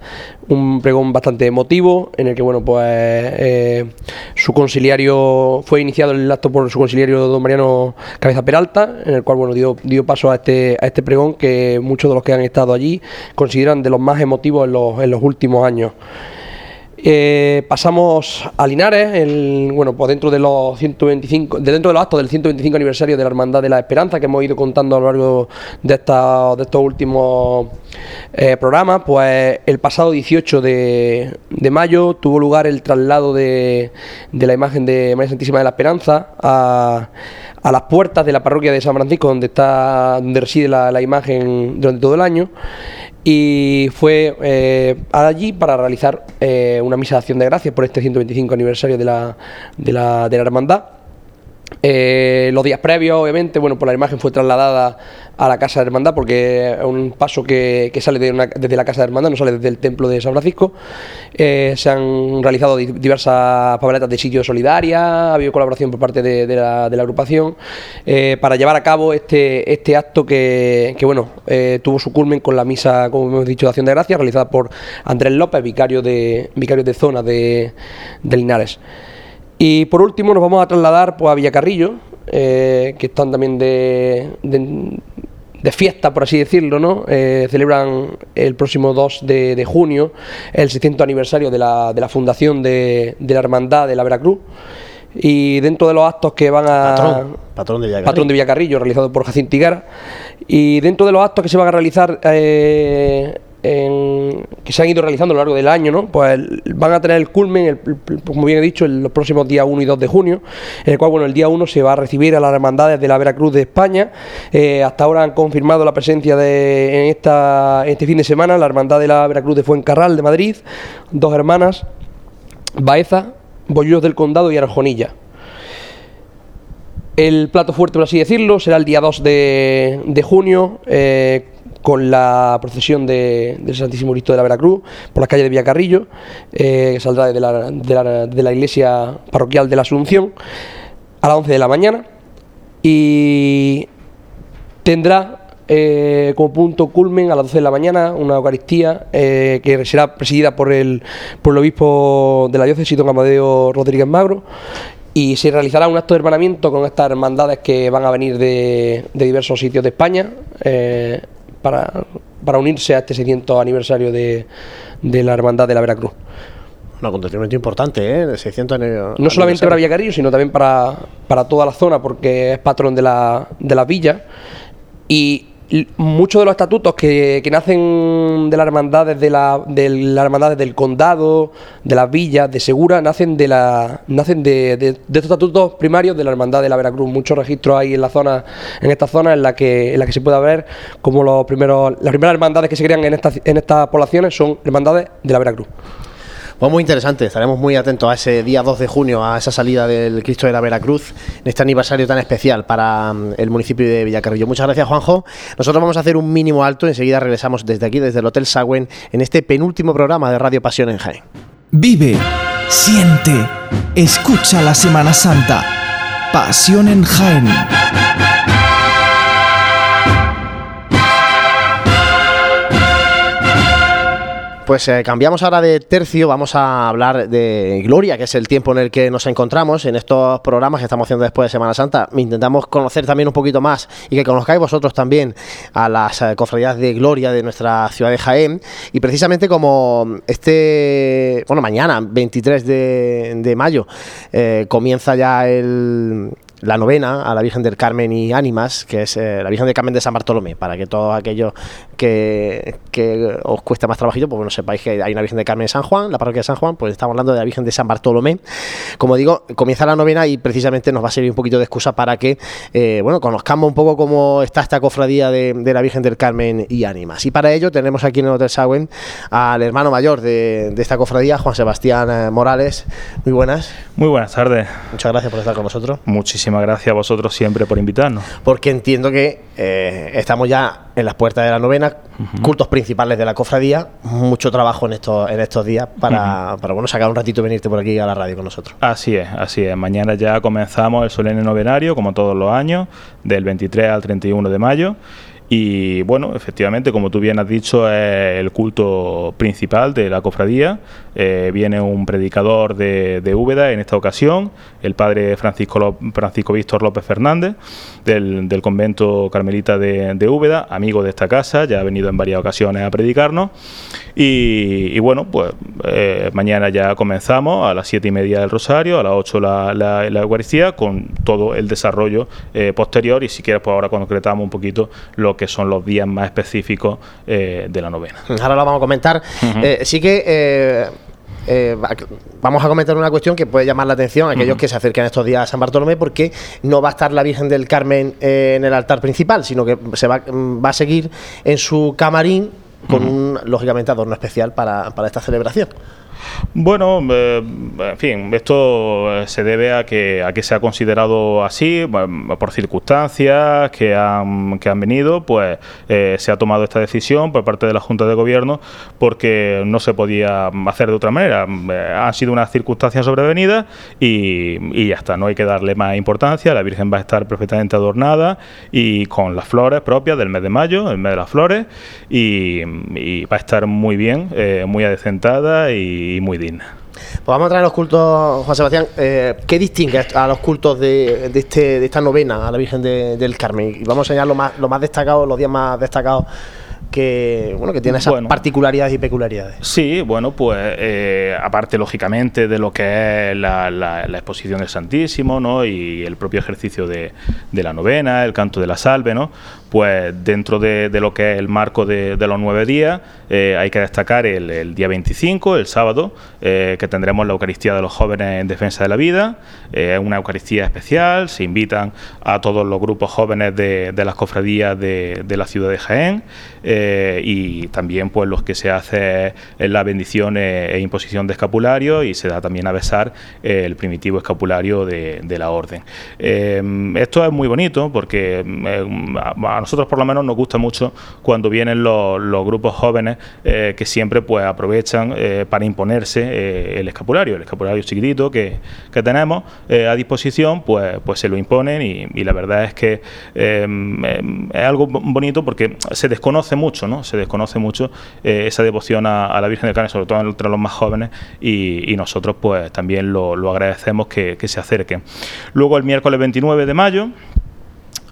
Un pregón bastante emotivo en el que bueno pues eh, su conciliario fue iniciado el acto por su conciliario don Mariano Cabeza Peralta, en el cual bueno dio, dio paso a este, a este pregón que muchos de los que han estado allí consideran de los más emotivos en los, en los últimos años. Eh, pasamos a Linares, el, bueno, pues dentro de los 125, de dentro de los actos del 125 aniversario de la Hermandad de la Esperanza que hemos ido contando a lo largo de, esta- de estos últimos eh, programas, pues el pasado 18 de, de mayo tuvo lugar el traslado de, de la imagen de María Santísima de la Esperanza a, las puertas de la parroquia de San Francisco, donde está, donde reside la imagen durante todo el año y fue eh, allí para realizar eh, una misa de acción de gracias por este 125 aniversario de la, de la, de la hermandad. Eh, los días previos, obviamente, bueno, pues la imagen fue trasladada a la casa de hermandad porque es un paso que, sale desde la casa de hermandad, no sale desde el templo de San Francisco. Eh, se han realizado di- diversas papeletas de sitio solidaria, ha habido colaboración por parte de, la, agrupación eh, para llevar a cabo este, este acto que, bueno, eh, tuvo su culmen con la misa, como hemos dicho, de acción de gracias, realizada por Andrés López, vicario de, vicario de zona de, Linares. Y por último nos vamos a trasladar pues, a Villacarrillo, que están también de, de fiesta, por así decirlo, ¿no? Eh, celebran el próximo 2 de, de junio el 600 aniversario de la, de la fundación de, de la Hermandad de la Veracruz. Y dentro de los actos que van a... Patrón, patrón de Villacarrillo. Patrón de Villacarrillo, realizado por Jacinto Higuera. Y dentro de los actos que se van a realizar eh, que se han ido realizando a lo largo del año, ¿no? Pues van a tener el culmen, como bien he dicho, en los próximos días 1 y 2 de junio, en el cual, bueno, el día 1 se va a recibir a las hermandades de la Veracruz de España. Eh, hasta ahora han confirmado la presencia de, en, esta, este fin de semana la hermandad de la Veracruz de Fuencarral de Madrid, dos hermanas, Baeza, Bollos del Condado y Arjonilla. El plato fuerte, por así decirlo, será el día 2 de, junio, eh, con la procesión del Santísimo Cristo de la Veracruz por la calle de Villacarrillo, eh, que saldrá de la, de, la, iglesia parroquial de la Asunción a las 11 de la mañana y tendrá eh, como punto culmen a las 12 de la mañana una Eucaristía eh, que será presidida por el, por el obispo de la diócesis, don Amadeo Rodríguez Magro, y se realizará un acto de hermanamiento con estas hermandades que van a venir de, diversos sitios de España para, para unirse a este 600 aniversario de, de la Hermandad de la Veracruz. Un acontecimiento importante, ¿eh? 600 No solamente para Villacarillo, sino también para, para toda la zona, porque es patrón de la, de la villa. Y muchos de los estatutos que, nacen de las hermandades de, la, de las del condado, de las villas, de Segura, nacen de la nacen de, de, estos estatutos primarios de la hermandad de la Veracruz. Muchos registros hay en la zona, en esta zona en la que en la que se puede ver como los primeros, las primeras hermandades que se crean en estas en estas poblaciones son hermandades de la Veracruz. Pues muy interesante, estaremos muy atentos a ese día 2 de junio, a esa salida del Cristo de la Veracruz, en este aniversario tan especial para mm, el municipio de Villacarrillo. Muchas gracias, Juanjo. Nosotros vamos a hacer un mínimo alto, enseguida regresamos desde aquí, desde el Hotel Sagüen, en este penúltimo programa de Radio Pasión en Jaén. Vive, siente, escucha la Semana Santa. Pasión en Jaén. Pues eh, cambiamos ahora de tercio, vamos a hablar de Gloria, que es el tiempo en el que nos encontramos en estos programas que estamos haciendo después de Semana Santa. Intentamos conocer también un poquito más y que conozcáis vosotros también a las eh, cofradías de Gloria de nuestra ciudad de Jaén. Y precisamente como este, bueno, mañana, 23 de, mayo, eh, comienza ya el, la novena a la Virgen del Carmen y Ánimas, que es eh, la Virgen del Carmen de San Bartolomé, para que todos aquellos que, os cuesta más trabajito, pues bueno, sepáis que hay una Virgen del Carmen de San Juan, la parroquia de San Juan, pues estamos hablando de la Virgen de San Bartolomé. Como digo, comienza la novena y precisamente nos va a servir un poquito de excusa para que, eh, bueno, conozcamos un poco cómo está esta cofradía de, la Virgen del Carmen y Ánimas. Y para ello tenemos aquí en el Hotel Sagüen al hermano mayor de, esta cofradía, Juan Sebastián eh, Morales. Muy buenas. Muy buenas tardes. Muchas gracias por estar con nosotros. Muchísimas gracias a vosotros siempre por invitarnos. Porque entiendo que eh, estamos ya en las puertas de la novena, cultos principales de la cofradía, mucho trabajo en estos, en estos días para, para bueno, sacar un ratito y venirte por aquí a la radio con nosotros. Así es, así es. Mañana ya comenzamos el solemne novenario, como todos los años, del 23 al 31 de mayo. Y bueno, efectivamente, como tú bien has dicho, es el culto principal de la cofradía. Eh, viene un predicador de, de, Úbeda en esta ocasión, el padre Francisco, Francisco Víctor López Fernández, del, del convento carmelita de, de, Úbeda, amigo de esta casa, ya ha venido en varias ocasiones a predicarnos. Y, bueno, pues eh, mañana ya comenzamos a las siete y media del Rosario, a las 8 la, la, Eucaristía, con todo el desarrollo eh, posterior. Y si quieres, pues ahora concretamos un poquito lo que son los días más específicos eh, de la novena. Ahora lo vamos a comentar. Sí que eh, vamos a comentar una cuestión que puede llamar la atención a aquellos que se acerquen estos días a San Bartolomé, porque no va a estar la Virgen del Carmen en el altar principal, sino que se va, va a seguir en su camarín con un, lógicamente, adorno especial para, para esta celebración. Bueno, eh, en fin, esto eh, se debe a que, a que se ha considerado así, por circunstancias que han, que han venido, pues eh, se ha tomado esta decisión por parte de la Junta de Gobierno porque no se podía hacer de otra manera. Han sido unas circunstancias sobrevenidas y, y ya está, no hay que darle más importancia. La Virgen va a estar perfectamente adornada y con las flores propias del mes de mayo, el mes de las flores, y, va a estar muy bien, muy adecentada y y muy digna. Pues vamos a traer los cultos, Juan Sebastián. Eh, ¿Qué distingue a los cultos de, este, de esta novena a la Virgen del Carmen? Y vamos a enseñar lo más, lo más destacado, los días más destacados que bueno que tiene esas particularidades y peculiaridades. Sí, bueno, pues eh, aparte lógicamente de lo que es la, exposición del Santísimo, ¿no? Y el propio ejercicio de, de, la novena, el canto de la salve, ¿no? Pues dentro de, lo que es el marco de, los nueve días, eh, hay que destacar el, día 25, el sábado, eh, que tendremos la Eucaristía de los jóvenes en defensa de la vida. Es una Eucaristía especial, se invitan a todos los grupos jóvenes de, las cofradías de, la ciudad de Jaén y también pues los que se hace la bendición e, e, imposición de escapulario y se da también a besar el primitivo escapulario de, la orden. esto es muy bonito porque nosotros por lo menos nos gusta mucho cuando vienen los, grupos jóvenes eh, que siempre pues aprovechan eh, para imponerse eh, el escapulario, el escapulario chiquitito que, tenemos a disposición, pues, pues se lo imponen y, la verdad es que em, es algo bonito porque se desconoce mucho, ¿no? Se desconoce mucho esa devoción a, la Virgen del Carmen, sobre todo entre los más jóvenes y, nosotros pues también lo, agradecemos que, que se acerquen. Luego el miércoles 29 de mayo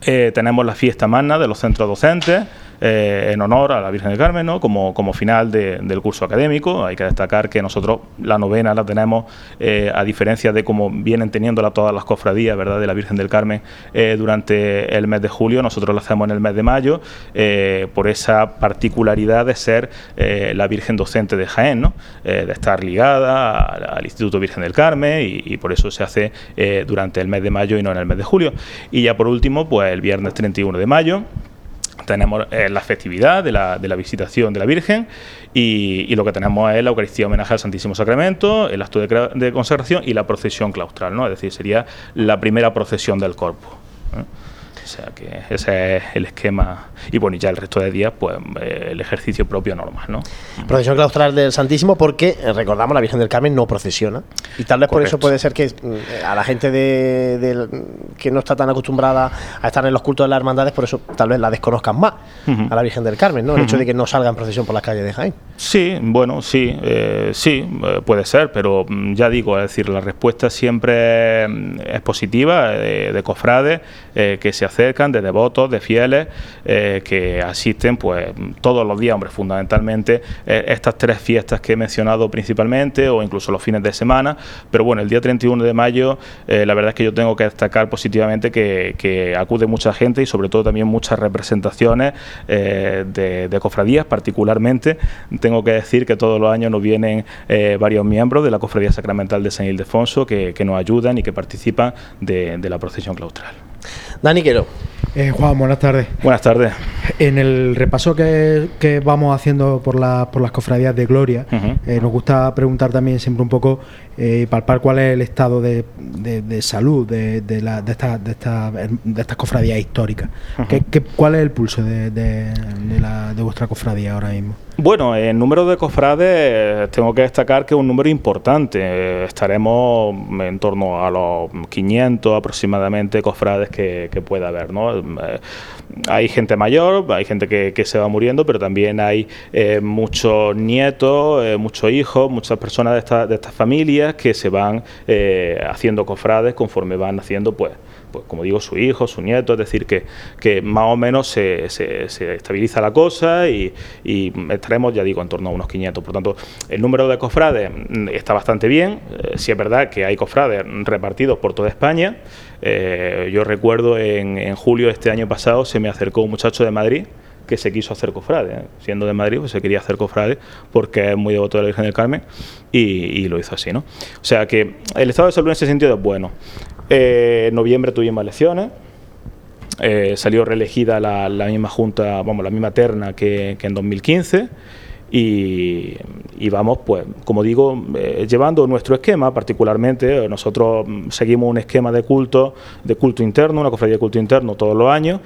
eh, tenemos la fiesta magna de los centros docentes, eh, en honor a la Virgen del Carmen, ¿no? como, como final del curso académico. Hay que destacar que nosotros la novena la tenemos, eh, a diferencia de como vienen teniéndola todas las cofradías ¿verdad? de la Virgen del Carmen durante el mes de julio, nosotros la hacemos en el mes de mayo, por esa particularidad de ser la Virgen docente de Jaén, ¿no? de estar ligada al, Instituto Virgen del Carmen y, y, por eso se hace durante el mes de mayo y no en el mes de julio. Y ya por último, pues el viernes 31 de mayo tenemos eh, la festividad de la, de la, visitación de la Virgen y, lo que tenemos es la Eucaristía homenaje al Santísimo Sacramento, el acto de, de consagración y la procesión claustral, ¿no? es decir, sería la primera procesión del cuerpo. ¿eh? O sea que ese es el esquema. Y bueno, y ya el resto de días, pues eh, el ejercicio propio normal, ¿no? Procesión claustral del Santísimo, porque eh, recordamos, la Virgen del Carmen no procesiona. Y tal vez por eso puede ser que mm, a la gente de, que no está tan acostumbrada a estar en los cultos de las hermandades, por eso tal vez la desconozcan más a la Virgen del Carmen, ¿no? El hecho de que no salga en procesión por las calles de Jaén. Sí, bueno, sí, eh, sí, puede ser, pero mm, ya digo, es decir, la respuesta siempre mm, es positiva de, cofrades que se acercan, de devotos, de fieles, eh, que asisten pues todos los días, hombre, fundamentalmente eh, estas tres fiestas que he mencionado principalmente, o incluso los fines de semana, pero bueno, el día 31 de mayo, eh, la verdad es que yo tengo que destacar positivamente que, acude mucha gente y sobre todo también muchas representaciones de, cofradías, particularmente, tengo que decir que todos los años nos vienen varios miembros de la Cofradía Sacramental de San Ildefonso que nos ayudan y que participan de la procesión claustral. Dani Quero. Eh, Juan, buenas tardes. Buenas tardes. En el repaso que, vamos haciendo por, por las cofradías de Gloria, eh, nos gusta preguntar también siempre un poco y eh, palpar cuál es el estado de, salud de, de, de, de, estas cofradías históricas. cuál es el pulso de, la, de vuestra cofradía ahora mismo? Bueno, en número de cofrades tengo que destacar que es un número importante. Estaremos en torno a los 500 aproximadamente cofrades que, que pueda haber. ¿no? Eh, hay gente mayor, hay gente que, se va muriendo, pero también hay eh, muchos nietos, eh, muchos hijos, muchas personas de, de estas familias que se van haciendo cofrades conforme van haciendo pues pues como digo, su hijo, su nieto, es decir, que, que más o menos se, se, estabiliza la cosa y, estaremos, ya digo, en torno a unos 500. Por tanto, el número de cofrades mm, está bastante bien. Eh, si es verdad que hay cofrades repartidos por toda España. Eh, yo recuerdo en, en julio de este año pasado se me acercó un muchacho de Madrid que se quiso hacer cofrade. ¿eh? Siendo de Madrid, pues se quería hacer cofrade porque es muy devoto de la Virgen del Carmen y, lo hizo así. ¿no? O sea que el estado de salud en ese sentido es bueno. Eh, en noviembre tuvimos elecciones. Eh, salió reelegida la, misma junta, vamos, la misma terna que en 2015 y, vamos, pues, como digo, eh, llevando nuestro esquema, particularmente, eh, nosotros seguimos un esquema de culto, de culto interno, una cofradía de culto interno todos los años,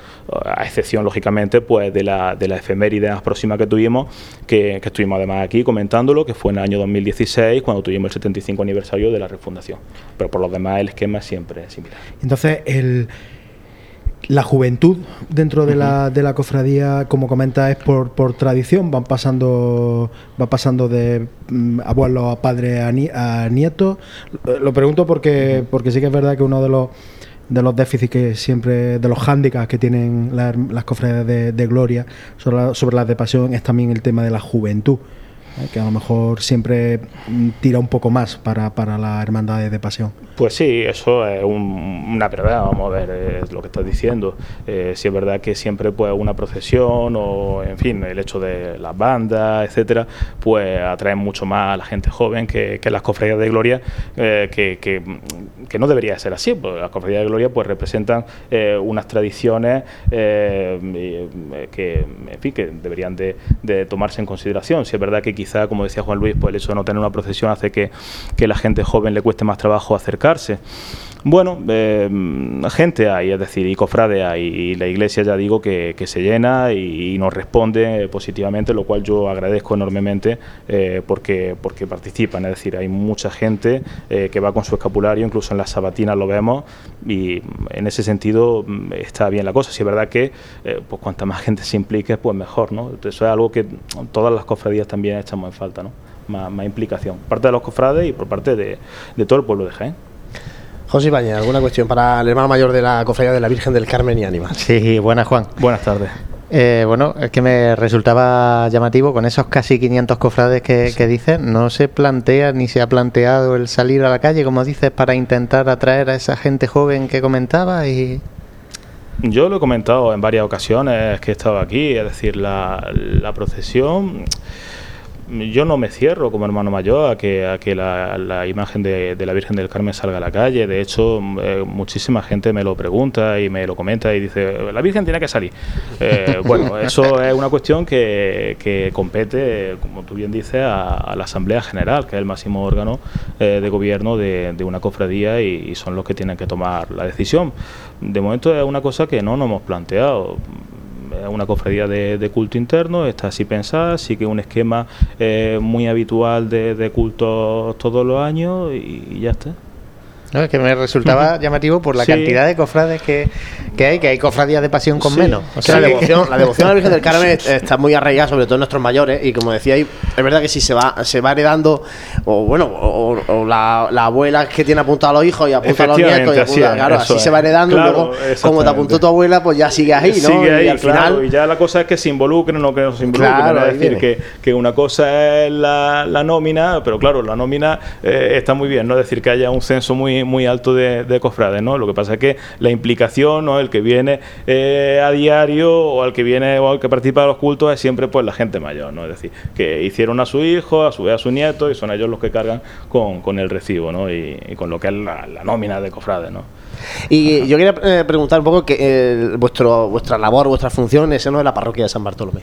a excepción, lógicamente, pues de la, de la efeméride más próxima que tuvimos, que, que, estuvimos además aquí comentándolo, que fue en el año 2016, cuando tuvimos el 75 aniversario de la refundación. Pero por lo demás, el esquema siempre similar. Entonces, el la juventud dentro de, la, de la cofradía, como comenta, es por, por tradición, van pasando, va pasando de mm, abuelo a padre a, nieto. Lo pregunto porque, porque sí que es verdad que uno de los de los déficits que siempre, de los hándicaps que tienen las, cofradías de, gloria sobre, sobre, las de pasión es también el tema de la juventud. ¿Eh? que a lo mejor siempre mm, tira un poco más para, para la hermandad de pasión. Pues sí, eso es una verdad, vamos a ver, es lo que estás diciendo. Eh, si es verdad que siempre pues una procesión o, en fin, el hecho de las bandas, etcétera, pues atrae mucho más a la gente joven que, las cofradías de gloria, eh, que, que, no debería ser así, porque las cofradías de gloria pues representan eh, unas tradiciones que, en que deberían de, de, tomarse en consideración. Si es verdad que quizá, como decía Juan Luis, pues el hecho de no tener una procesión hace que, que la gente joven le cueste más trabajo acercar bueno, eh, gente hay, es decir, y cofrades hay, y la iglesia ya digo que, se llena y, nos responde positivamente, lo cual yo agradezco enormemente eh, porque, porque participan, es decir, hay mucha gente eh, que va con su escapulario, incluso en las sabatinas lo vemos y en ese sentido mm, está bien la cosa, si es verdad que pues cuanta más gente se implique, pues mejor, ¿no? Eso es algo que todas las cofradías también echamos en falta, ¿no? Más, implicación, parte de los cofrades y por parte de, de todo el pueblo de Jaén. José Ibañez, ¿alguna cuestión para el hermano mayor de la Cofradía de la Virgen del Carmen y Ánimas? Sí, buenas Juan. Buenas tardes. Eh, bueno, es que me resultaba llamativo con esos casi 500 cofrades que, que dices, no se plantea ni se ha planteado el salir a la calle, como dices, para intentar atraer a esa gente joven que comentaba y... Yo lo he comentado en varias ocasiones que he estado aquí, es decir, la, la procesión yo no me cierro como hermano mayor a que, a que la, imagen de, la Virgen del Carmen salga a la calle. De hecho, eh, muchísima gente me lo pregunta y me lo comenta y dice, la Virgen tiene que salir. Eh, [LAUGHS] bueno, eso es una cuestión que, que, compete, como tú bien dices, a, la Asamblea General, que es el máximo órgano eh, de gobierno de, una cofradía y, y son los que tienen que tomar la decisión. De momento es una cosa que no nos hemos planteado una cofradía de, culto interno, está así pensada, sigue un esquema eh, muy habitual de, de culto todos los años y ya está. No, es que me resultaba llamativo por la cantidad de cofrades que, hay, que hay cofradías de pasión con menos. O sea, la, devoción, la devoción a la Virgen del Carmen [LAUGHS] está muy arraigada, sobre todo en nuestros mayores, y como decía, es verdad que si se va, se va heredando, o bueno, o, la, abuela que tiene apuntado a los hijos y apunta a los nietos, y apunta, claro, así se va heredando, y luego, como te apuntó tu abuela, pues ya sigue ahí, ¿no? Sigue ahí, y al final. Y ya la cosa es que se involucren o que no se involucren. es decir, que, que, una cosa es la, nómina, pero claro, la nómina eh, está muy bien, ¿no? Es decir, que haya un censo muy muy, alto de, cofrades, ¿no? Lo que pasa es que la implicación, ¿no? El que viene eh, a diario o al que viene o al que participa de los cultos es siempre pues la gente mayor, ¿no? Es decir, que hicieron a su hijo, a su vez a su nieto y son ellos los que cargan con, el recibo, ¿no? Y, con lo que es la, nómina de cofrades, ¿no? Y yo quería eh, preguntar un poco que eh, vuestro, vuestra labor, vuestra función el seno de la parroquia de San Bartolomé.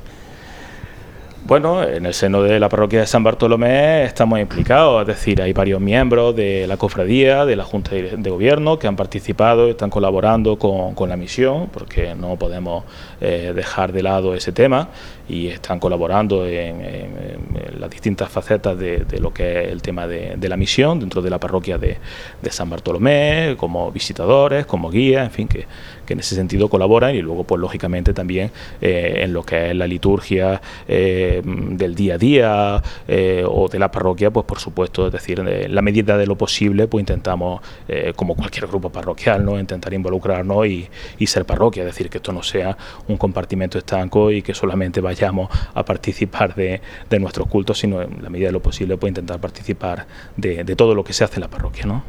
Bueno, en el seno de la parroquia de San Bartolomé estamos implicados, es decir, hay varios miembros de la cofradía, de la Junta de Gobierno que han participado, y están colaborando con, la misión, porque no podemos eh, dejar de lado ese tema y están colaborando en, las distintas facetas de, lo que es el tema de, la misión dentro de la parroquia de, San Bartolomé, como visitadores, como guías, en fin, que, que en ese sentido colaboran y luego, pues lógicamente también eh, en lo que es la liturgia. Eh, del día a día eh, o de la parroquia, pues por supuesto, es decir, en la medida de lo posible, pues intentamos, eh, como cualquier grupo parroquial, ¿no? intentar involucrarnos y, ser parroquia, es decir, que esto no sea un compartimento estanco y que solamente vayamos a participar de, nuestros cultos, sino en la medida de lo posible, pues intentar participar de, de todo lo que se hace en la parroquia. ¿no?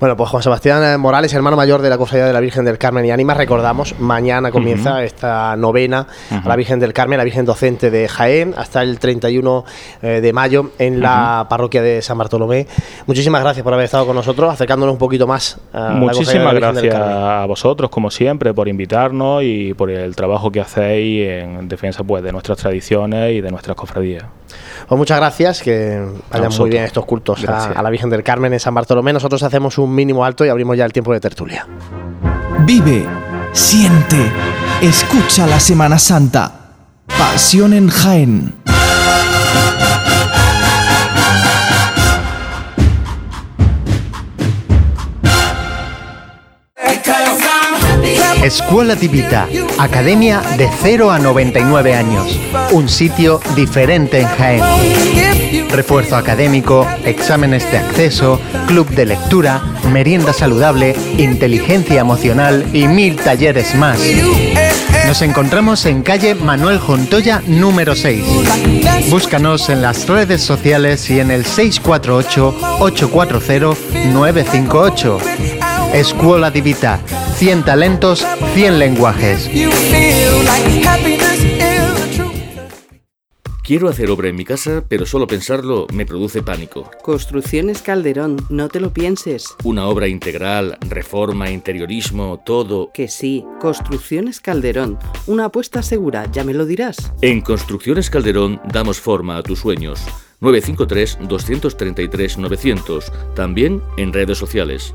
Bueno, pues Juan Sebastián eh, Morales, hermano mayor de la Cofradía de la Virgen del Carmen y Ánimas, recordamos, mañana comienza esta novena a la Virgen del Carmen, la Virgen docente de Jaén, hasta el 31 eh, de mayo en la parroquia de San Bartolomé. Muchísimas gracias por haber estado con nosotros, acercándonos un poquito más a Muchísimas gracias a vosotros, como siempre, por invitarnos y por el trabajo que hacéis en defensa pues, de nuestras tradiciones y de nuestras cofradías. Pues muchas gracias, que vayan muy bien estos cultos a, la Virgen del Carmen en San Bartolomé. Nosotros hacemos un mínimo alto y abrimos ya el tiempo de tertulia. Vive, siente, escucha la Semana Santa. Pasión en Jaén. Escuela Tibita, Academia de 0 a 99 años. Un sitio diferente en Jaén. Refuerzo académico, exámenes de acceso, club de lectura, merienda saludable, inteligencia emocional y mil talleres más. Nos encontramos en calle Manuel Jontoya número 6. Búscanos en las redes sociales y en el 648-840-958. Escuela Divita, 100 talentos, 100 lenguajes. Quiero hacer obra en mi casa, pero solo pensarlo me produce pánico. Construcciones Calderón, no te lo pienses. Una obra integral, reforma, interiorismo, todo. Que sí, Construcciones Calderón, una apuesta segura, ya me lo dirás. En Construcciones Calderón damos forma a tus sueños. 953-233-900. También en redes sociales.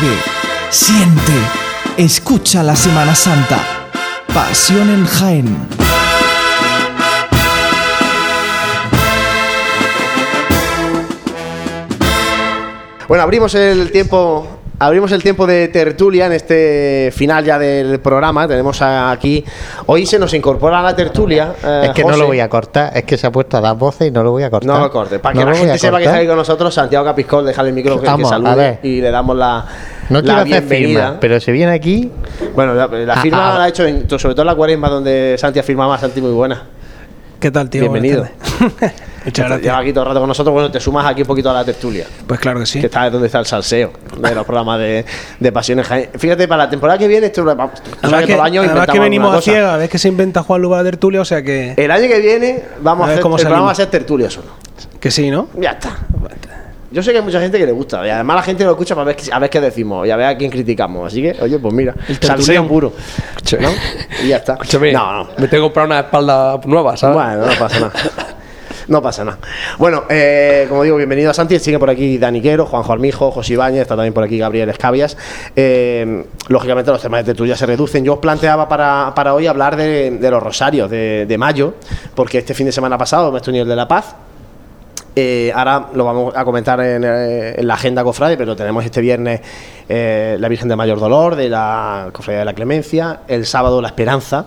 Vive, siente, escucha la Semana Santa. Pasión en Jaén. Bueno, abrimos el tiempo. Abrimos el tiempo de tertulia en este final ya del programa. Tenemos aquí. Hoy se nos incorpora a la tertulia. eh, Es que no lo voy a cortar, es que se ha puesto a dar voces y no lo voy a cortar. No lo corte. Para que No la lo voy gente a sepa que cortar. está ahí con nosotros, Santiago Capiscol, déjale el micro que, salude y le damos la, No la quiero hacer bienvenida. firma, pero si viene aquí. Bueno, la, la Ah, firma ah. la ha hecho en- sobre todo en la cuaresma donde Santi ha firmado. Santi, muy buena. ¿Qué tal, tío? Bienvenido. Muchas gracias. Lleva aquí todo el rato con nosotros. Bueno, te sumas aquí un poquito a la tertulia. Pues claro que sí. Que está donde está el salseo de los programas de, de Pasiones Jaén. Fíjate, para la temporada que viene, esto, Además que que, todos los años además que venimos a cosa. ciega, ves que se inventa Juan Lugar de tertulia, o sea que. El año que viene vamos A a, hacer, cómo el programa a ser tertulia solo. Que sí, ¿no? Ya está. Yo sé que hay mucha gente que le gusta y además la gente lo escucha para ver, qué- a ver qué decimos y a ver a quién criticamos. Así que, oye, pues mira, El salseo puro. ¿no? Y ya está. Escúchame, No, no. me tengo que comprar una espalda nueva, ¿sabes? Bueno, no pasa nada. No pasa nada. Bueno, eh, como digo, bienvenido a Santi. Sigue por aquí Daniquero, Juanjo Armijo, José Ibáñez, está también por aquí Gabriel Escabias. Eh, lógicamente los temas de tertulia se reducen. Yo os planteaba para, para hoy hablar de, los rosarios de, mayo, porque este fin de semana pasado me estuve el de La Paz. Eh, ahora lo vamos a comentar en, en la agenda cofrade, pero tenemos este viernes la Virgen de Mayor Dolor, de la Cofradía de la Clemencia, el sábado la Esperanza,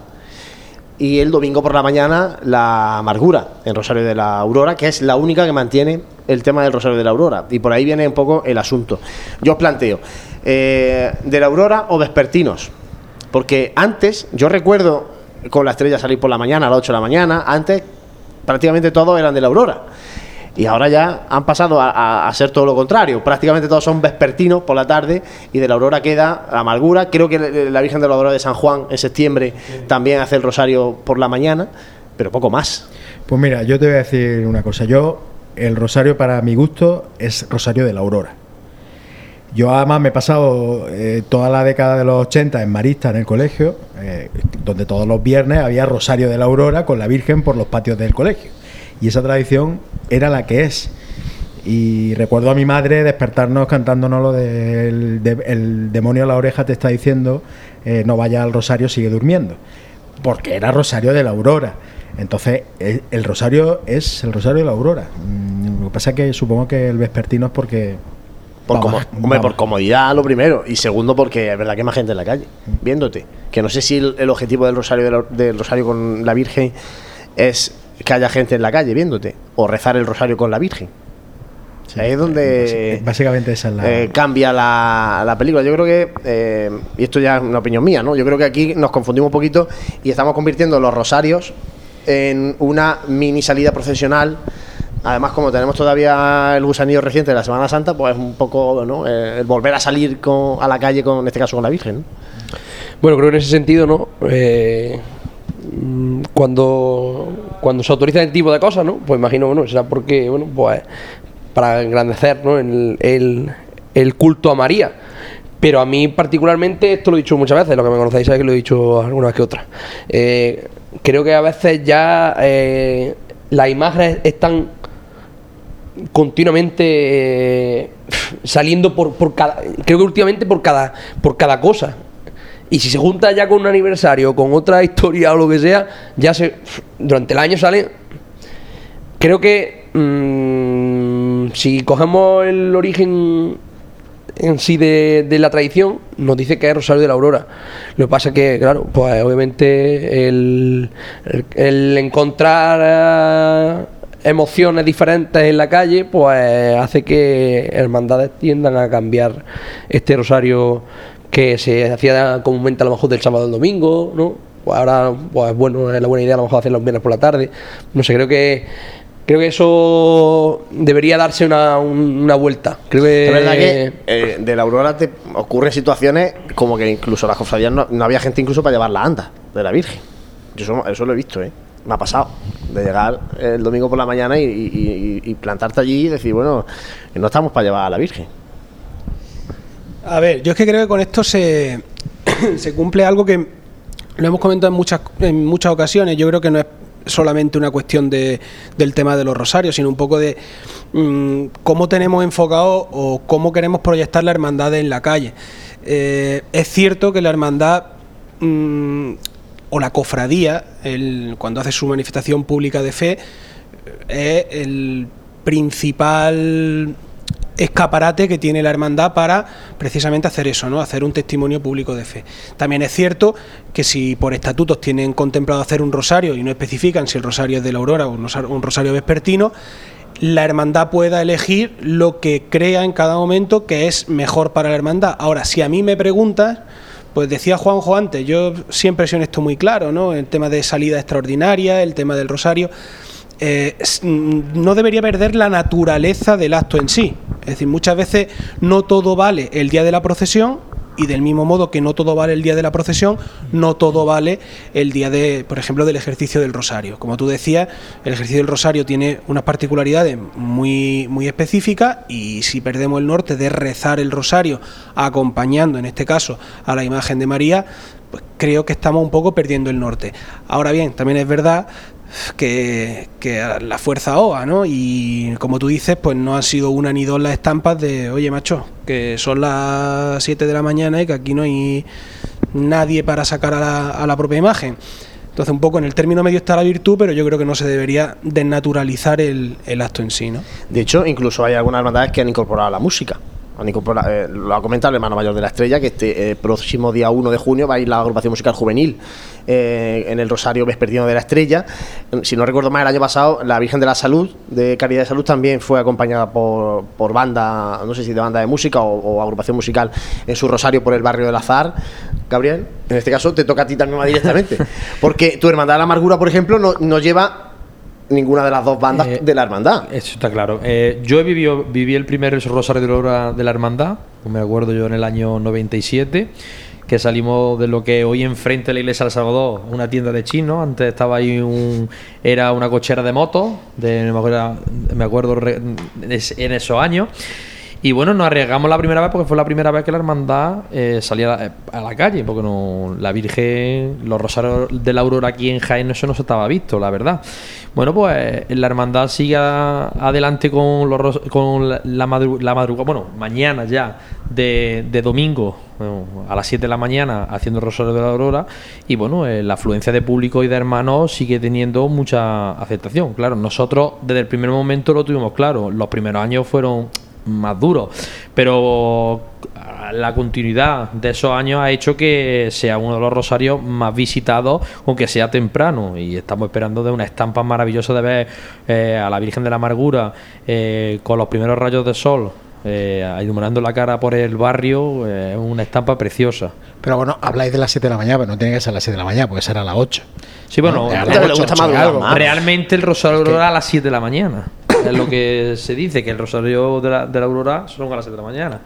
y el domingo por la mañana la amargura en Rosario de la Aurora, que es la única que mantiene el tema del Rosario de la Aurora. Y por ahí viene un poco el asunto. Yo os planteo, eh, ¿de la Aurora o vespertinos? Porque antes, yo recuerdo con la estrella salir por la mañana, a las 8 de la mañana, antes prácticamente todos eran de la Aurora. Y ahora ya han pasado a, a- a ser todo lo contrario. Prácticamente todos son vespertinos por la tarde y de la aurora queda la amargura. Creo que la Virgen de la Aurora de San Juan en septiembre también hace el rosario por la mañana, pero poco más. Pues mira, yo te voy a decir una cosa. Yo, el rosario para mi gusto es Rosario de la Aurora. Yo además me he pasado eh, toda la década de los 80 en Marista, en el colegio, eh, donde todos los viernes había Rosario de la Aurora con la Virgen por los patios del colegio. Y esa tradición era la que es. Y recuerdo a mi madre despertarnos cantándonos lo del de- el demonio a la oreja te está diciendo eh, no vaya al rosario, sigue durmiendo. Porque era Rosario de la Aurora. Entonces, el, el rosario es el rosario de la Aurora. Mm, Lo que pasa es que supongo que el vespertino es porque. Por, vamos, como- hombre, vamos. por comodidad lo primero. Y segundo, porque es verdad que hay más gente en la calle, viéndote. Que no sé si el, el objetivo del rosario, de la- del rosario con la Virgen es que haya gente en la calle viéndote. O rezar el rosario con la Virgen. Ahí es donde Básicamente esa es la. eh, cambia la, la película. Yo creo que, eh, y esto ya es una opinión mía, ¿no? Yo creo que aquí nos confundimos un poquito y estamos convirtiendo los rosarios en una mini salida profesional. Además, como tenemos todavía el gusanillo reciente de la Semana Santa, pues es un poco ¿no? Eh, el volver a salir con- a la calle, con, en este caso con la Virgen. ¿no? Bueno, creo que en ese sentido, ¿no? Eh, cuando, cuando se autoriza este tipo de cosas, ¿no? Pues imagino, bueno, será porque, bueno, pues para engrandecer, ¿no? El, el- el culto a María. Pero a mí particularmente, esto lo he dicho muchas veces, lo que me conocéis sabéis que lo he dicho alguna vez que otra. Eh, creo que a veces ya eh, las imágenes están continuamente eh, saliendo por, por cada creo que últimamente por cada por cada cosa Y si se junta ya con un aniversario, con otra [LAUGHS] historia o lo que sea, ya se durante el año sale. Creo que mm, si cogemos el origen en sí de, la tradición, nos dice que es Rosario de la Aurora. Lo que pasa es que, claro, pues obviamente el, el- el encontrar eh, emociones diferentes en la calle, pues hace que hermandades tiendan a cambiar este rosario que se hacía comúnmente a lo mejor del sábado al domingo, ¿no? Pues ahora, pues bueno, es la buena idea a lo mejor hacerlo los viernes por la tarde. No sé, creo que creo que eso debería darse una, un- una vuelta. Creo que Es verdad que eh, de la Aurora te ocurren situaciones como que incluso las cofradías no, no había gente incluso para llevar la anda de la Virgen. Yo eso, eso lo he visto, ¿eh? Me ha pasado. De llegar el domingo por la mañana y, y- plantarte allí y decir, bueno, no estamos para llevar a la Virgen. A ver, yo es que creo que con esto [COUGHS] se, cumple algo que lo hemos comentado en muchas, en muchas ocasiones. Yo creo que no es solamente una cuestión de, del tema de los rosarios, sino un poco de mm, cómo tenemos enfocado o cómo queremos proyectar la hermandad en la calle. Eh, es cierto que la hermandad mm, o la cofradía, el- cuando hace su manifestación pública de fe, es el principal escaparate que tiene la hermandad para precisamente hacer eso, ¿no? Hacer un testimonio público de fe. También es cierto que si por estatutos tienen contemplado hacer un rosario y no especifican si el rosario es de la aurora o un rosario- vespertino, la hermandad pueda elegir lo que crea en cada momento que es mejor para la hermandad. Ahora, si a mí me preguntas, pues decía Juanjo antes, yo siempre he en esto muy claro, ¿no? El tema de salida extraordinaria, el tema del rosario. Eh, mm, no debería perder la naturaleza del acto en sí. Es decir, muchas veces no todo vale el día de la procesión y del mismo modo que no todo vale el día de la procesión, no todo vale el día de, por ejemplo, del ejercicio del rosario. Como tú decías, el ejercicio del rosario tiene unas particularidades muy, muy específicas y si perdemos el norte de rezar el rosario acompañando, en este caso, a la imagen de María, pues creo que estamos un poco perdiendo el norte. Ahora bien, también es verdad que, la fuerza OA, ¿no? Y como tú dices, pues no han sido una ni dos las estampas de, oye, macho, que son las 7 de la mañana y que aquí no hay nadie para sacar a la, a la propia imagen. Entonces, un poco en el término medio está la virtud, pero yo creo que no se debería desnaturalizar el, el acto en sí, ¿no? De hecho, incluso hay algunas hermandades que han incorporado la música. Han eh, lo ha comentado el hermano mayor de la estrella, que este eh, próximo día 1 de junio va a ir la agrupación musical juvenil eh, en el Rosario Vespertino de la Estrella. Si no recuerdo mal, el año pasado la Virgen de la Salud, de Caridad de Salud, también fue acompañada por, por banda, no sé si de banda de música o, o agrupación musical en su Rosario por el barrio del Azar. Gabriel, en este caso te toca a ti también más directamente. [LAUGHS] Porque tu hermandad de la amargura, por ejemplo, no, no lleva ninguna de las dos bandas Eh, de la hermandad. Eso está claro. Eh, yo he vivido, viví el primer Rosario de la de la Hermandad, me acuerdo yo en el año 97, que salimos de lo que hoy enfrente de la iglesia del Salvador, una tienda de chino, antes estaba ahí un... era una cochera de motos, de, me acuerdo, me acuerdo en esos años. Y bueno, nos arriesgamos la primera vez porque fue la primera vez que la hermandad eh, salía a la, a la calle, porque no, la Virgen, los rosarios de la Aurora aquí en Jaén, eso no se estaba visto, la verdad. Bueno, pues la hermandad sigue adelante con, los, con la, la, madru- la madrugada, bueno, mañana ya de, de domingo a las 7 de la mañana haciendo el Rosario de la Aurora y bueno, eh, la afluencia de público y de hermanos sigue teniendo mucha aceptación. Claro, nosotros desde el primer momento lo tuvimos claro, los primeros años fueron más duros, pero la continuidad de esos años ha hecho que sea uno de los rosarios más visitados, aunque sea temprano. Y estamos esperando de una estampa maravillosa de ver eh, a la Virgen de la Amargura eh, con los primeros rayos de sol. Eh, iluminando la cara por el barrio, eh, es una estampa preciosa. Pero bueno, habláis de las 7 de la mañana, pero no tiene que ser a las 7 de la mañana, puede ser a las 8. Sí, bueno, No, a las realmente- algo. el Rosario Es que- Aurora a las 7 de la mañana. [LAUGHS] Es lo que se dice, que el Rosario de la, de la Aurora son a las 7 de la mañana.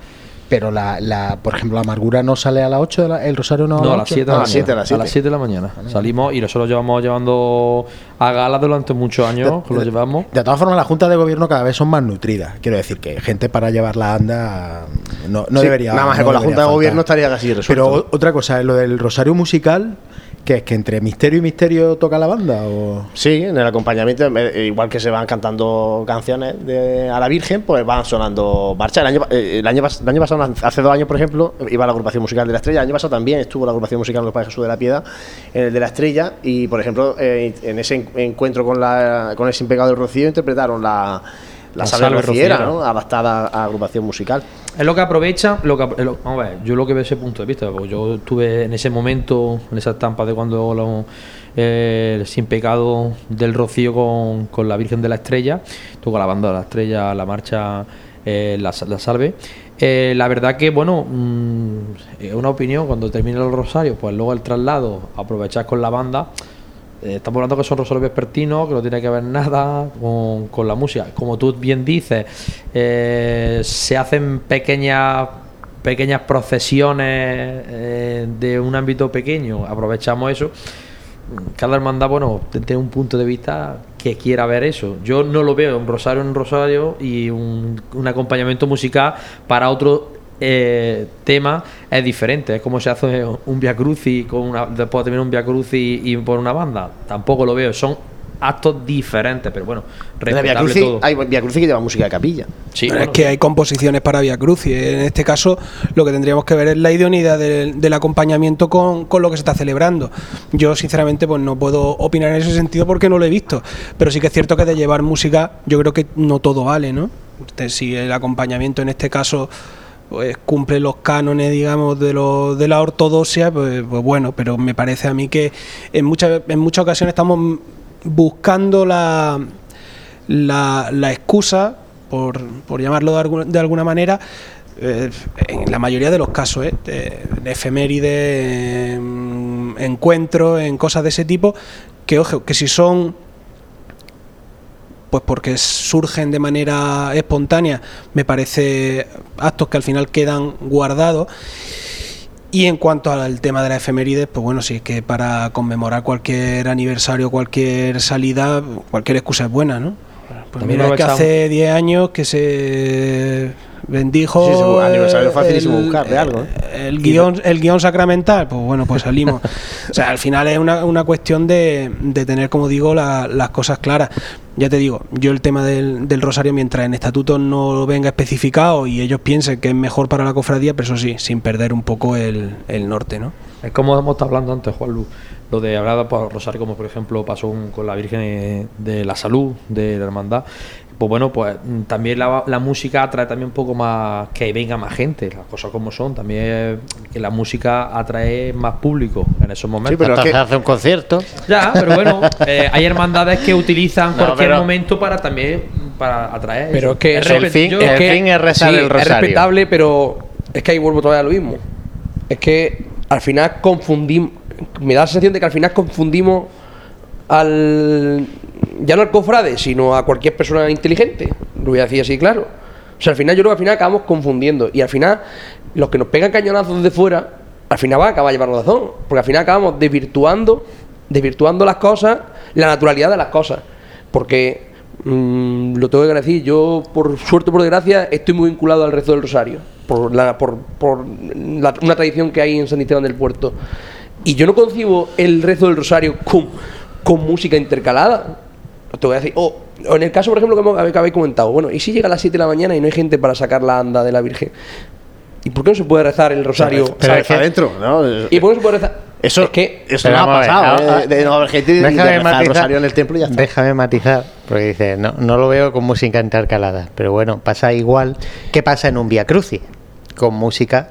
Pero la, la, por ejemplo, la amargura no sale a las 8, de la- el rosario no, No, a las las 8? 7 de la mañana. A las 7 de la mañana. Salimos y nosotros llevamos llevando a gala durante muchos años, que lo llevamos. De todas formas, las juntas de gobierno cada vez son más nutridas. Quiero decir que gente para llevar la anda no, no Sí, debería. nada más que con la Junta de. Gobierno estaría casi resuelto. Pero otra cosa, lo del rosario musical, ¿Qué es que entre misterio y misterio toca la banda? O... Sí, en el acompañamiento, eh, igual que se van cantando canciones de, a la Virgen, pues van sonando marchas. El año, eh, el, año, el año pasado, hace dos años, por ejemplo, iba la agrupación musical de la Estrella. El año pasado también estuvo la agrupación musical de los Padres Jesús de la Piedad, en el de la Estrella. Y, por ejemplo, eh, en ese en- encuentro con, la, con el Sin Pecado del Rocío interpretaron la, salve salve rociera, rociera. ¿no? adaptada a agrupación musical. Es lo que aprovecha, lo que, lo- vamos a ver, yo lo que veo ese punto de vista, porque yo estuve en ese momento, en esa estampa de cuando lo- eh, el Sin Pecado del Rocío con, con la Virgen de la Estrella, con la banda de la Estrella, la marcha eh, la, la Salve. Eh, la verdad que, bueno, mm, es una opinión, cuando termina el rosario, pues luego el traslado, aprovechar con la banda. Eh, estamos hablando que son rosarios vespertinos, que no tiene que ver nada con, la música. Como tú bien dices, eh, se hacen pequeñas pequeñas procesiones eh, de un ámbito pequeño, aprovechamos eso. Cada hermandad, bueno, tiene un punto de vista que quiera ver eso. Yo no lo veo un rosario en rosario y un acompañamiento musical para otro eh, tema es diferente. Es como se hace un Via Crucis con una, después de terminar un Via Crucis y, y por una banda. Tampoco lo veo. Son actos diferentes, pero bueno, Via Crucis, todo. hay Via Crucis que lleva música de capilla. Sí, bueno, es que hay composiciones para Via Crucis. En este caso, lo que tendríamos que ver es la idoneidad del, del acompañamiento con, con lo que se está celebrando. Yo, sinceramente, pues no puedo opinar en ese sentido porque no lo he visto. Pero sí que es cierto que de llevar música, yo creo que no todo vale, ¿no? Si el acompañamiento en este caso pues cumple los cánones, digamos, de, lo, de la ortodoxia, pues, pues bueno, pero me parece a mí que en muchas, en muchas ocasiones estamos buscando la, la, excusa, por, por llamarlo de, algu- de alguna manera, eh, en la mayoría de los casos, ¿eh? de, de efemérides, en encuentros, en cosas de ese tipo, que ojo, que si son pues porque surgen de manera espontánea, me parece actos que al final quedan guardados. Y en cuanto al tema de la efemérides, pues bueno, sí, es que para conmemorar cualquier aniversario, cualquier salida, cualquier excusa es buena, ¿no? Pues También mira, es que hace 10 años que se bendijo. Sí, aniversario el- buscar de algo, ¿eh? El guion, el guion sacramental, pues bueno, pues salimos. [LAUGHS] o sea, al final es una, una cuestión de, de tener, como digo, la- las cosas claras. Ya te digo, yo el tema del, del rosario, mientras en estatuto no venga especificado y ellos piensen que es mejor para la cofradía, pero eso sí, sin perder un poco el, norte, ¿no? Es como hemos estado hablando antes, Juan Lu, lo de hablar por Rosario, como por ejemplo pasó un- con la Virgen de la Salud, de la Hermandad. Pues bueno, pues mm, también la, la música atrae también un poco más que venga más gente, las cosas como son. También que la música atrae más público en esos momentos. pero es que- hace un concierto. Ya, pero bueno, [LAUGHS] eh, hay hermandades que utilizan No, cualquier pero- momento para también para atraer. Pero eso. es que Es que- fin es rezar sí, el rosario. Es respetable, pero es que ahí vuelvo todavía a lo mismo. Es que al final confundimos. Me da la sensación de que al final confundimos al. Ya no al cofrade, sino a cualquier persona inteligente. Lo voy a decir así, claro. O sea, al final yo creo que al final acabamos confundiendo. Y al final, los que nos pegan cañonazos de fuera, al final van a acabar llevando razón. Porque al final acabamos desvirtuando, desvirtuando las cosas, la naturalidad de las cosas. Porque mm, lo tengo que decir, yo por suerte o por desgracia estoy muy vinculado al rezo del rosario. Por, la, por, por una tradición que hay en San Esteban del Puerto. Y yo no concibo el rezo del rosario con, con música intercalada. Te voy a decir, o o en el caso, por ejemplo, que hemos- que habéis comentado, bueno, ¿y si llega a las 7 de la mañana y no hay gente para sacar la anda de la Virgen? ¿Y por qué no se puede rezar el rosario? Pero que adentro, ¿no? ¿Y por qué no se puede rezar? Eso, es que eso Pero no ha pasado, ¿eh? de, de no haber gente de el matizar, rosario en el templo y ya está. déjame matizar, porque dice, no, no lo veo con música intercalada, pero bueno, pasa igual que pasa en un Via Crucis, con música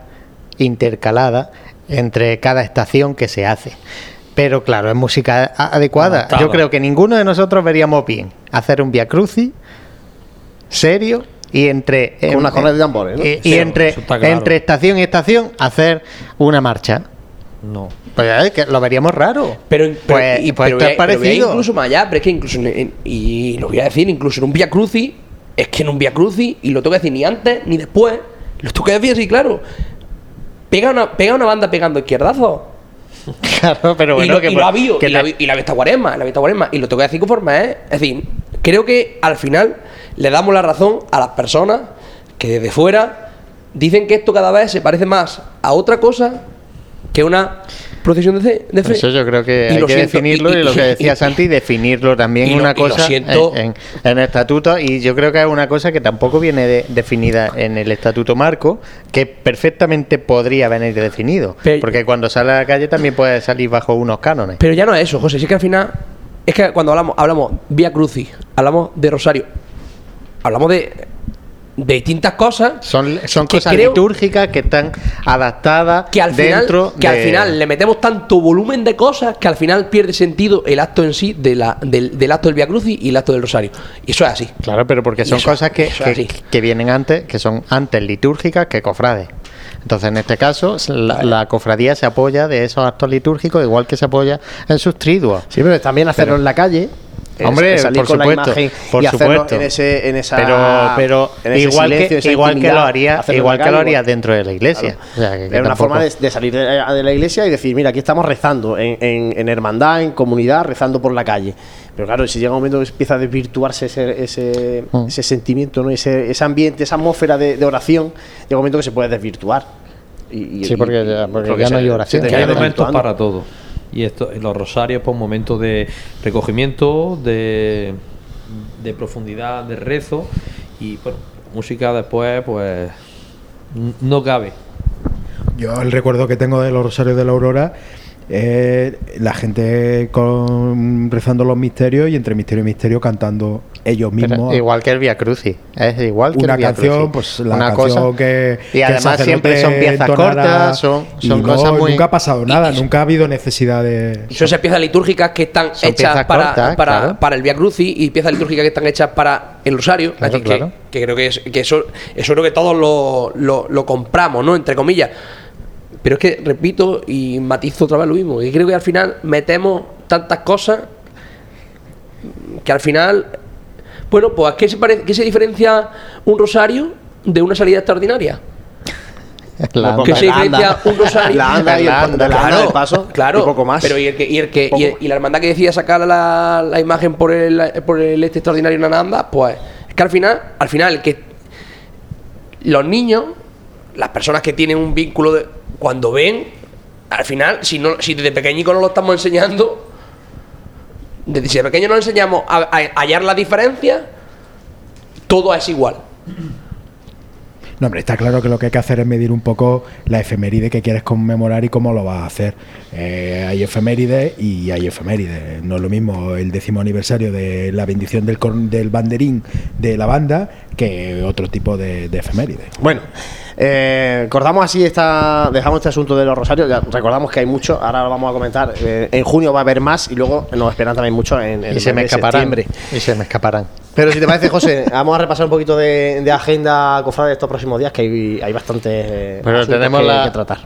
intercalada entre cada estación que se hace. Pero claro, es música adecuada. Adaptada. Yo creo que ninguno de nosotros veríamos bien hacer un Via Crucis serio y entre Con unas cornetas de tambores, ¿no? y, y entre claro. estación y estación hacer una marcha. No. Pues es que lo veríamos raro. Pero, pero- Pues- y- pues pero voy voy a parecido. incluso más allá, pero es que incluso en- en- y lo voy a decir, incluso en un Via Crucis, es que en un Via Crucis, y lo tengo que decir ni antes ni después, lo tengo que decir así, claro. Pega una, pega una banda pegando izquierdazos. [LAUGHS] Claro, pero bueno, y lo, que y lo ha habido, que y la, te- y la vista guaresma, la vista guaresma, y lo tengo que decir conforme es. Es decir, creo que al final le damos la razón a las personas que desde fuera dicen que esto cada vez se parece más a otra cosa que una procesión de, de fe. Eso yo creo que Y hay que siento, definirlo y, y- lo que decía Santi, definirlo también una lo cosa siento. en, en- en el estatuto y yo creo que es una cosa que tampoco viene de- definida en el estatuto marco, que perfectamente podría venir definido, porque cuando sale a la calle también puede salir bajo unos cánones. Pero ya no es eso, José. Sí que al final. Es que cuando hablamos, hablamos Vía Crucis, hablamos de Rosario, hablamos de, de distintas cosas. Son, son que cosas creo litúrgicas que están adaptadas que al final, dentro que al final le metemos tanto volumen de cosas que al final pierde sentido el acto en sí de la, del, del acto del Via Crucis y el acto del Rosario. Y eso es así. Claro, pero porque son eso- cosas que, que vienen antes, que son antes litúrgicas que cofrades. Entonces, en este caso, la, la cofradía se apoya de esos actos litúrgicos, igual que se apoya en sus triduos. Sí, pero también hacerlo en la calle. Es- Hombre, es salir por con supuesto, la imagen por y hacerlo supuesto. en, ese, en esa. pero pero en ese igual silencio, que esa igual que lo haría igual que lo haría igual. dentro de la iglesia. Claro. O sea, que- que Era una tampoco- forma de, de salir de, de la iglesia y decir, mira, aquí estamos rezando, en, en- en hermandad, en comunidad, rezando por la calle. Pero claro, si llega un momento que empieza a desvirtuarse ese, ese, Mm. ese sentimiento, ¿no? ese, ese ambiente, esa atmósfera de, de oración, llega un momento que se puede desvirtuar. Y, y- Sí, porque y- ya- porque porque ya no hay se oración. Que hay momentos desvirtuando. para todo. Y esto, los rosarios, pues momentos de recogimiento, de, de profundidad, de rezo. Y bueno, música después, pues no cabe. Yo el recuerdo que tengo de los Rosarios de la Aurora es la gente rezando los misterios y entre misterio y misterio cantando ellos Pero mismos. igual que el Via Crucis, es igual que una el Via canción, pues la Una canción cosa- que y que además siempre son piezas entonara cortas, son, y son no, cosas muy nunca ha pasado nada, nunca ha habido necesidad de Son esas piezas litúrgicas que están Son hechas para, cortas, para, claro. para el Via Crucis y piezas litúrgicas que están hechas para el Rosario. Claro, Así que, claro. que creo que, es, que eso, eso creo que todos lo, lo- lo compramos, ¿no? Entre comillas. Pero es que, repito y matizo otra vez lo mismo, que creo que al final metemos tantas cosas que al final, bueno, pues ¿qué se, pare- qué se diferencia un rosario de una salida extraordinaria? [LAUGHS] La que anda. se La diferencia anda. [LAUGHS] un rosario La anda y el- Claro, la anda del paso, claro y poco más. pero y el que y el que y, el- y la hermandad que decía sacar la, la imagen por el por el este extraordinario en Ananda pues es que al final al final el que los niños las personas que tienen un vínculo de cuando ven al final si no si desde pequeñico no lo estamos enseñando desde pequeño no enseñamos a, a hallar la diferencia todo es igual No, hombre, está claro que lo que hay que hacer es medir un poco la efeméride que quieres conmemorar y cómo lo vas a hacer. Eh, hay efemérides y hay efemérides. No es lo mismo el décimo aniversario de la bendición del, del banderín de la banda que otro tipo de, de efemérides. Bueno, eh, cortamos así esta, dejamos este asunto de los rosarios. Ya recordamos que hay mucho, ahora lo vamos a comentar. Eh, en junio va a haber más y luego nos esperan también mucho en, en y se me escaparán. septiembre. Y se me escaparán. Pero si te parece, José, [LAUGHS] vamos a repasar un poquito de, de agenda cofrade de estos próximos días, que hay, hay bastantes eh, Pero tenemos que, la- que tratar.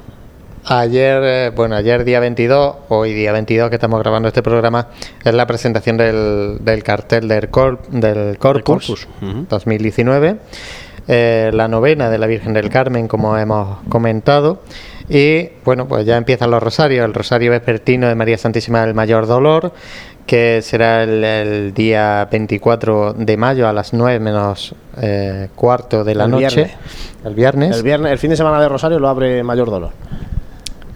Ayer, eh, bueno, ayer día 22, hoy día 22 que estamos grabando este programa, es la presentación del, del cartel del, Cor- del Corpus, Corpus, ujú. 2019, eh, la novena de la Virgen del Carmen, como hemos comentado, y bueno, pues ya empiezan los rosarios, el rosario vespertino de María Santísima del Mayor Dolor, que será el, el día 24 de mayo a las 9 menos eh, cuarto de la El noche, viernes. el viernes. El viernes, el fin de semana de Rosario lo abre Mayor Dolor.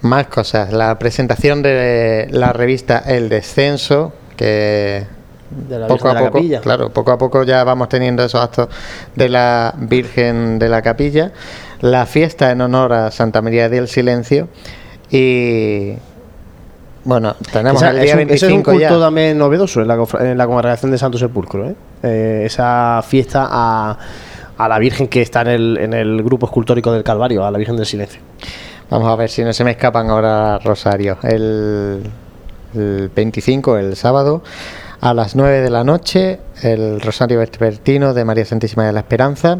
Más cosas. La presentación de la revista El Descenso, que De la poco Virgen a de la poco, Capilla. claro, poco a poco ya vamos teniendo esos actos de la Virgen de la Capilla, la fiesta en honor a Santa María del Silencio y bueno, tenemos Esa- el es día un- ese es un 25 culto ya. también novedoso en la, en la congregación de Santo Sepulcro. ¿eh? Eh, esa fiesta a, a la Virgen que está en el, en el grupo escultórico del Calvario, a la Virgen del Silencio. Vamos a ver si no se me escapan ahora Rosario. El, el 25, el sábado, a las 9 de la noche, el Rosario Vespertino de María Santísima de la Esperanza.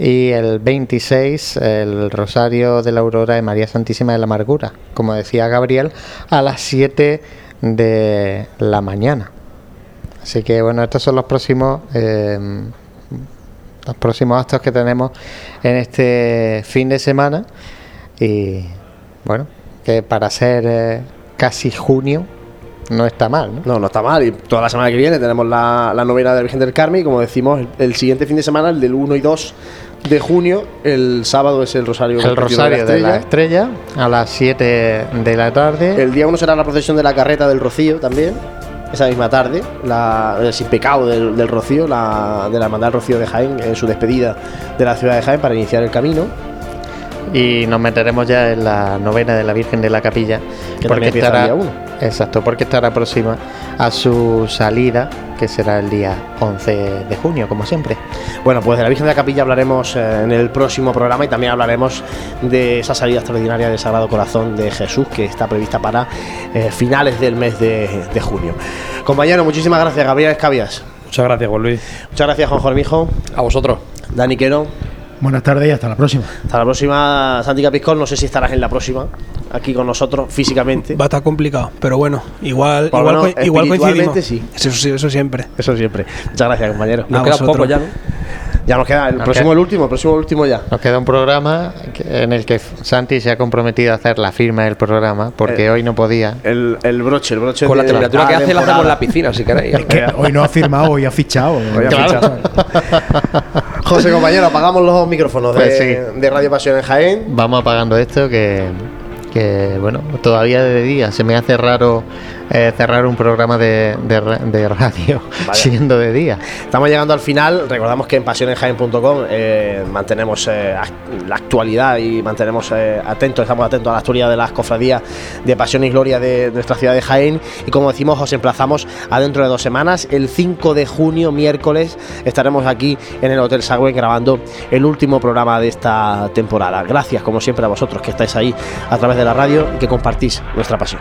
Y el 26, el Rosario de la Aurora de María Santísima de la Amargura. Como decía Gabriel, a las 7 de la mañana. Así que bueno, estos son los próximos. eh, los próximos actos que tenemos en este fin de semana y bueno, que para ser eh, casi junio no está mal, ¿no? No, no está mal. Y toda la semana que viene tenemos la, la novena de la Virgen del Carmen y como decimos, el, el siguiente fin de semana, el del 1 y 2 de junio, el sábado es el Rosario El Rosario de la Estrella a las 7 de la tarde. El día 1 será la procesión de la carreta del Rocío también. Esa misma tarde, la, el sin pecado del, del Rocío, la, de la Hermandad del Rocío de Jaén, en su despedida de la ciudad de Jaén para iniciar el camino. Y nos meteremos ya en la novena de la Virgen de la Capilla Que el estará día uno. exacto porque estará próxima a su salida que será el día 11 de junio como siempre Bueno, pues de la Virgen de la Capilla hablaremos eh, en el próximo programa y también hablaremos de esa salida extraordinaria del Sagrado Corazón de Jesús que está prevista para eh, finales del mes de, de junio. Compañero, muchísimas gracias, Gabriel Escabias. Muchas gracias, Juan Luis. Muchas gracias, Juan Jormijo. A vosotros. Dani Quero. Buenas tardes y hasta la próxima. Hasta la próxima, Santi Capiscol. No sé si estarás en la próxima, aquí con nosotros físicamente. Va a estar complicado, pero bueno, igual, Por igual, lo menos co- igual coincidimos. sí. Eso, siempre. Eso siempre. Muchas gracias, compañero. Nos A queda vosotros. poco ya, ¿no? Ya nos queda el Nos próximo, queda- el último, el próximo, el último ya. nos queda un programa en el que Santi se ha comprometido a hacer la firma del programa porque Eh, hoy no podía El, el broche, el broche Con la temperatura que hace la hacemos en la piscina, si queréis. Es que hoy no ha firmado, hoy ha fichado. Hoy ha fichado. José, compañero, apagamos los micrófonos Pues de, de Radio Pasión en Jaén. vamos apagando esto que, que, bueno todavía de día se me hace raro eh, cerrar un programa de, de ra- de radio [LAUGHS] Vaya. siendo de día Estamos llegando al final. Recordamos que en pasionenjaén.com eh, mantenemos eh, la actualidad y mantenemos atentos, estamos atentos a la actualidad de las cofradías de Pasión y Gloria de nuestra ciudad de Jaén. Y como decimos, os emplazamos a dentro de dos semanas. El 5 de junio, miércoles, estaremos aquí en el Hotel Sagüen grabando el último programa de esta temporada. Gracias, como siempre, a vosotros que estáis ahí a través de la radio y que compartís nuestra pasión.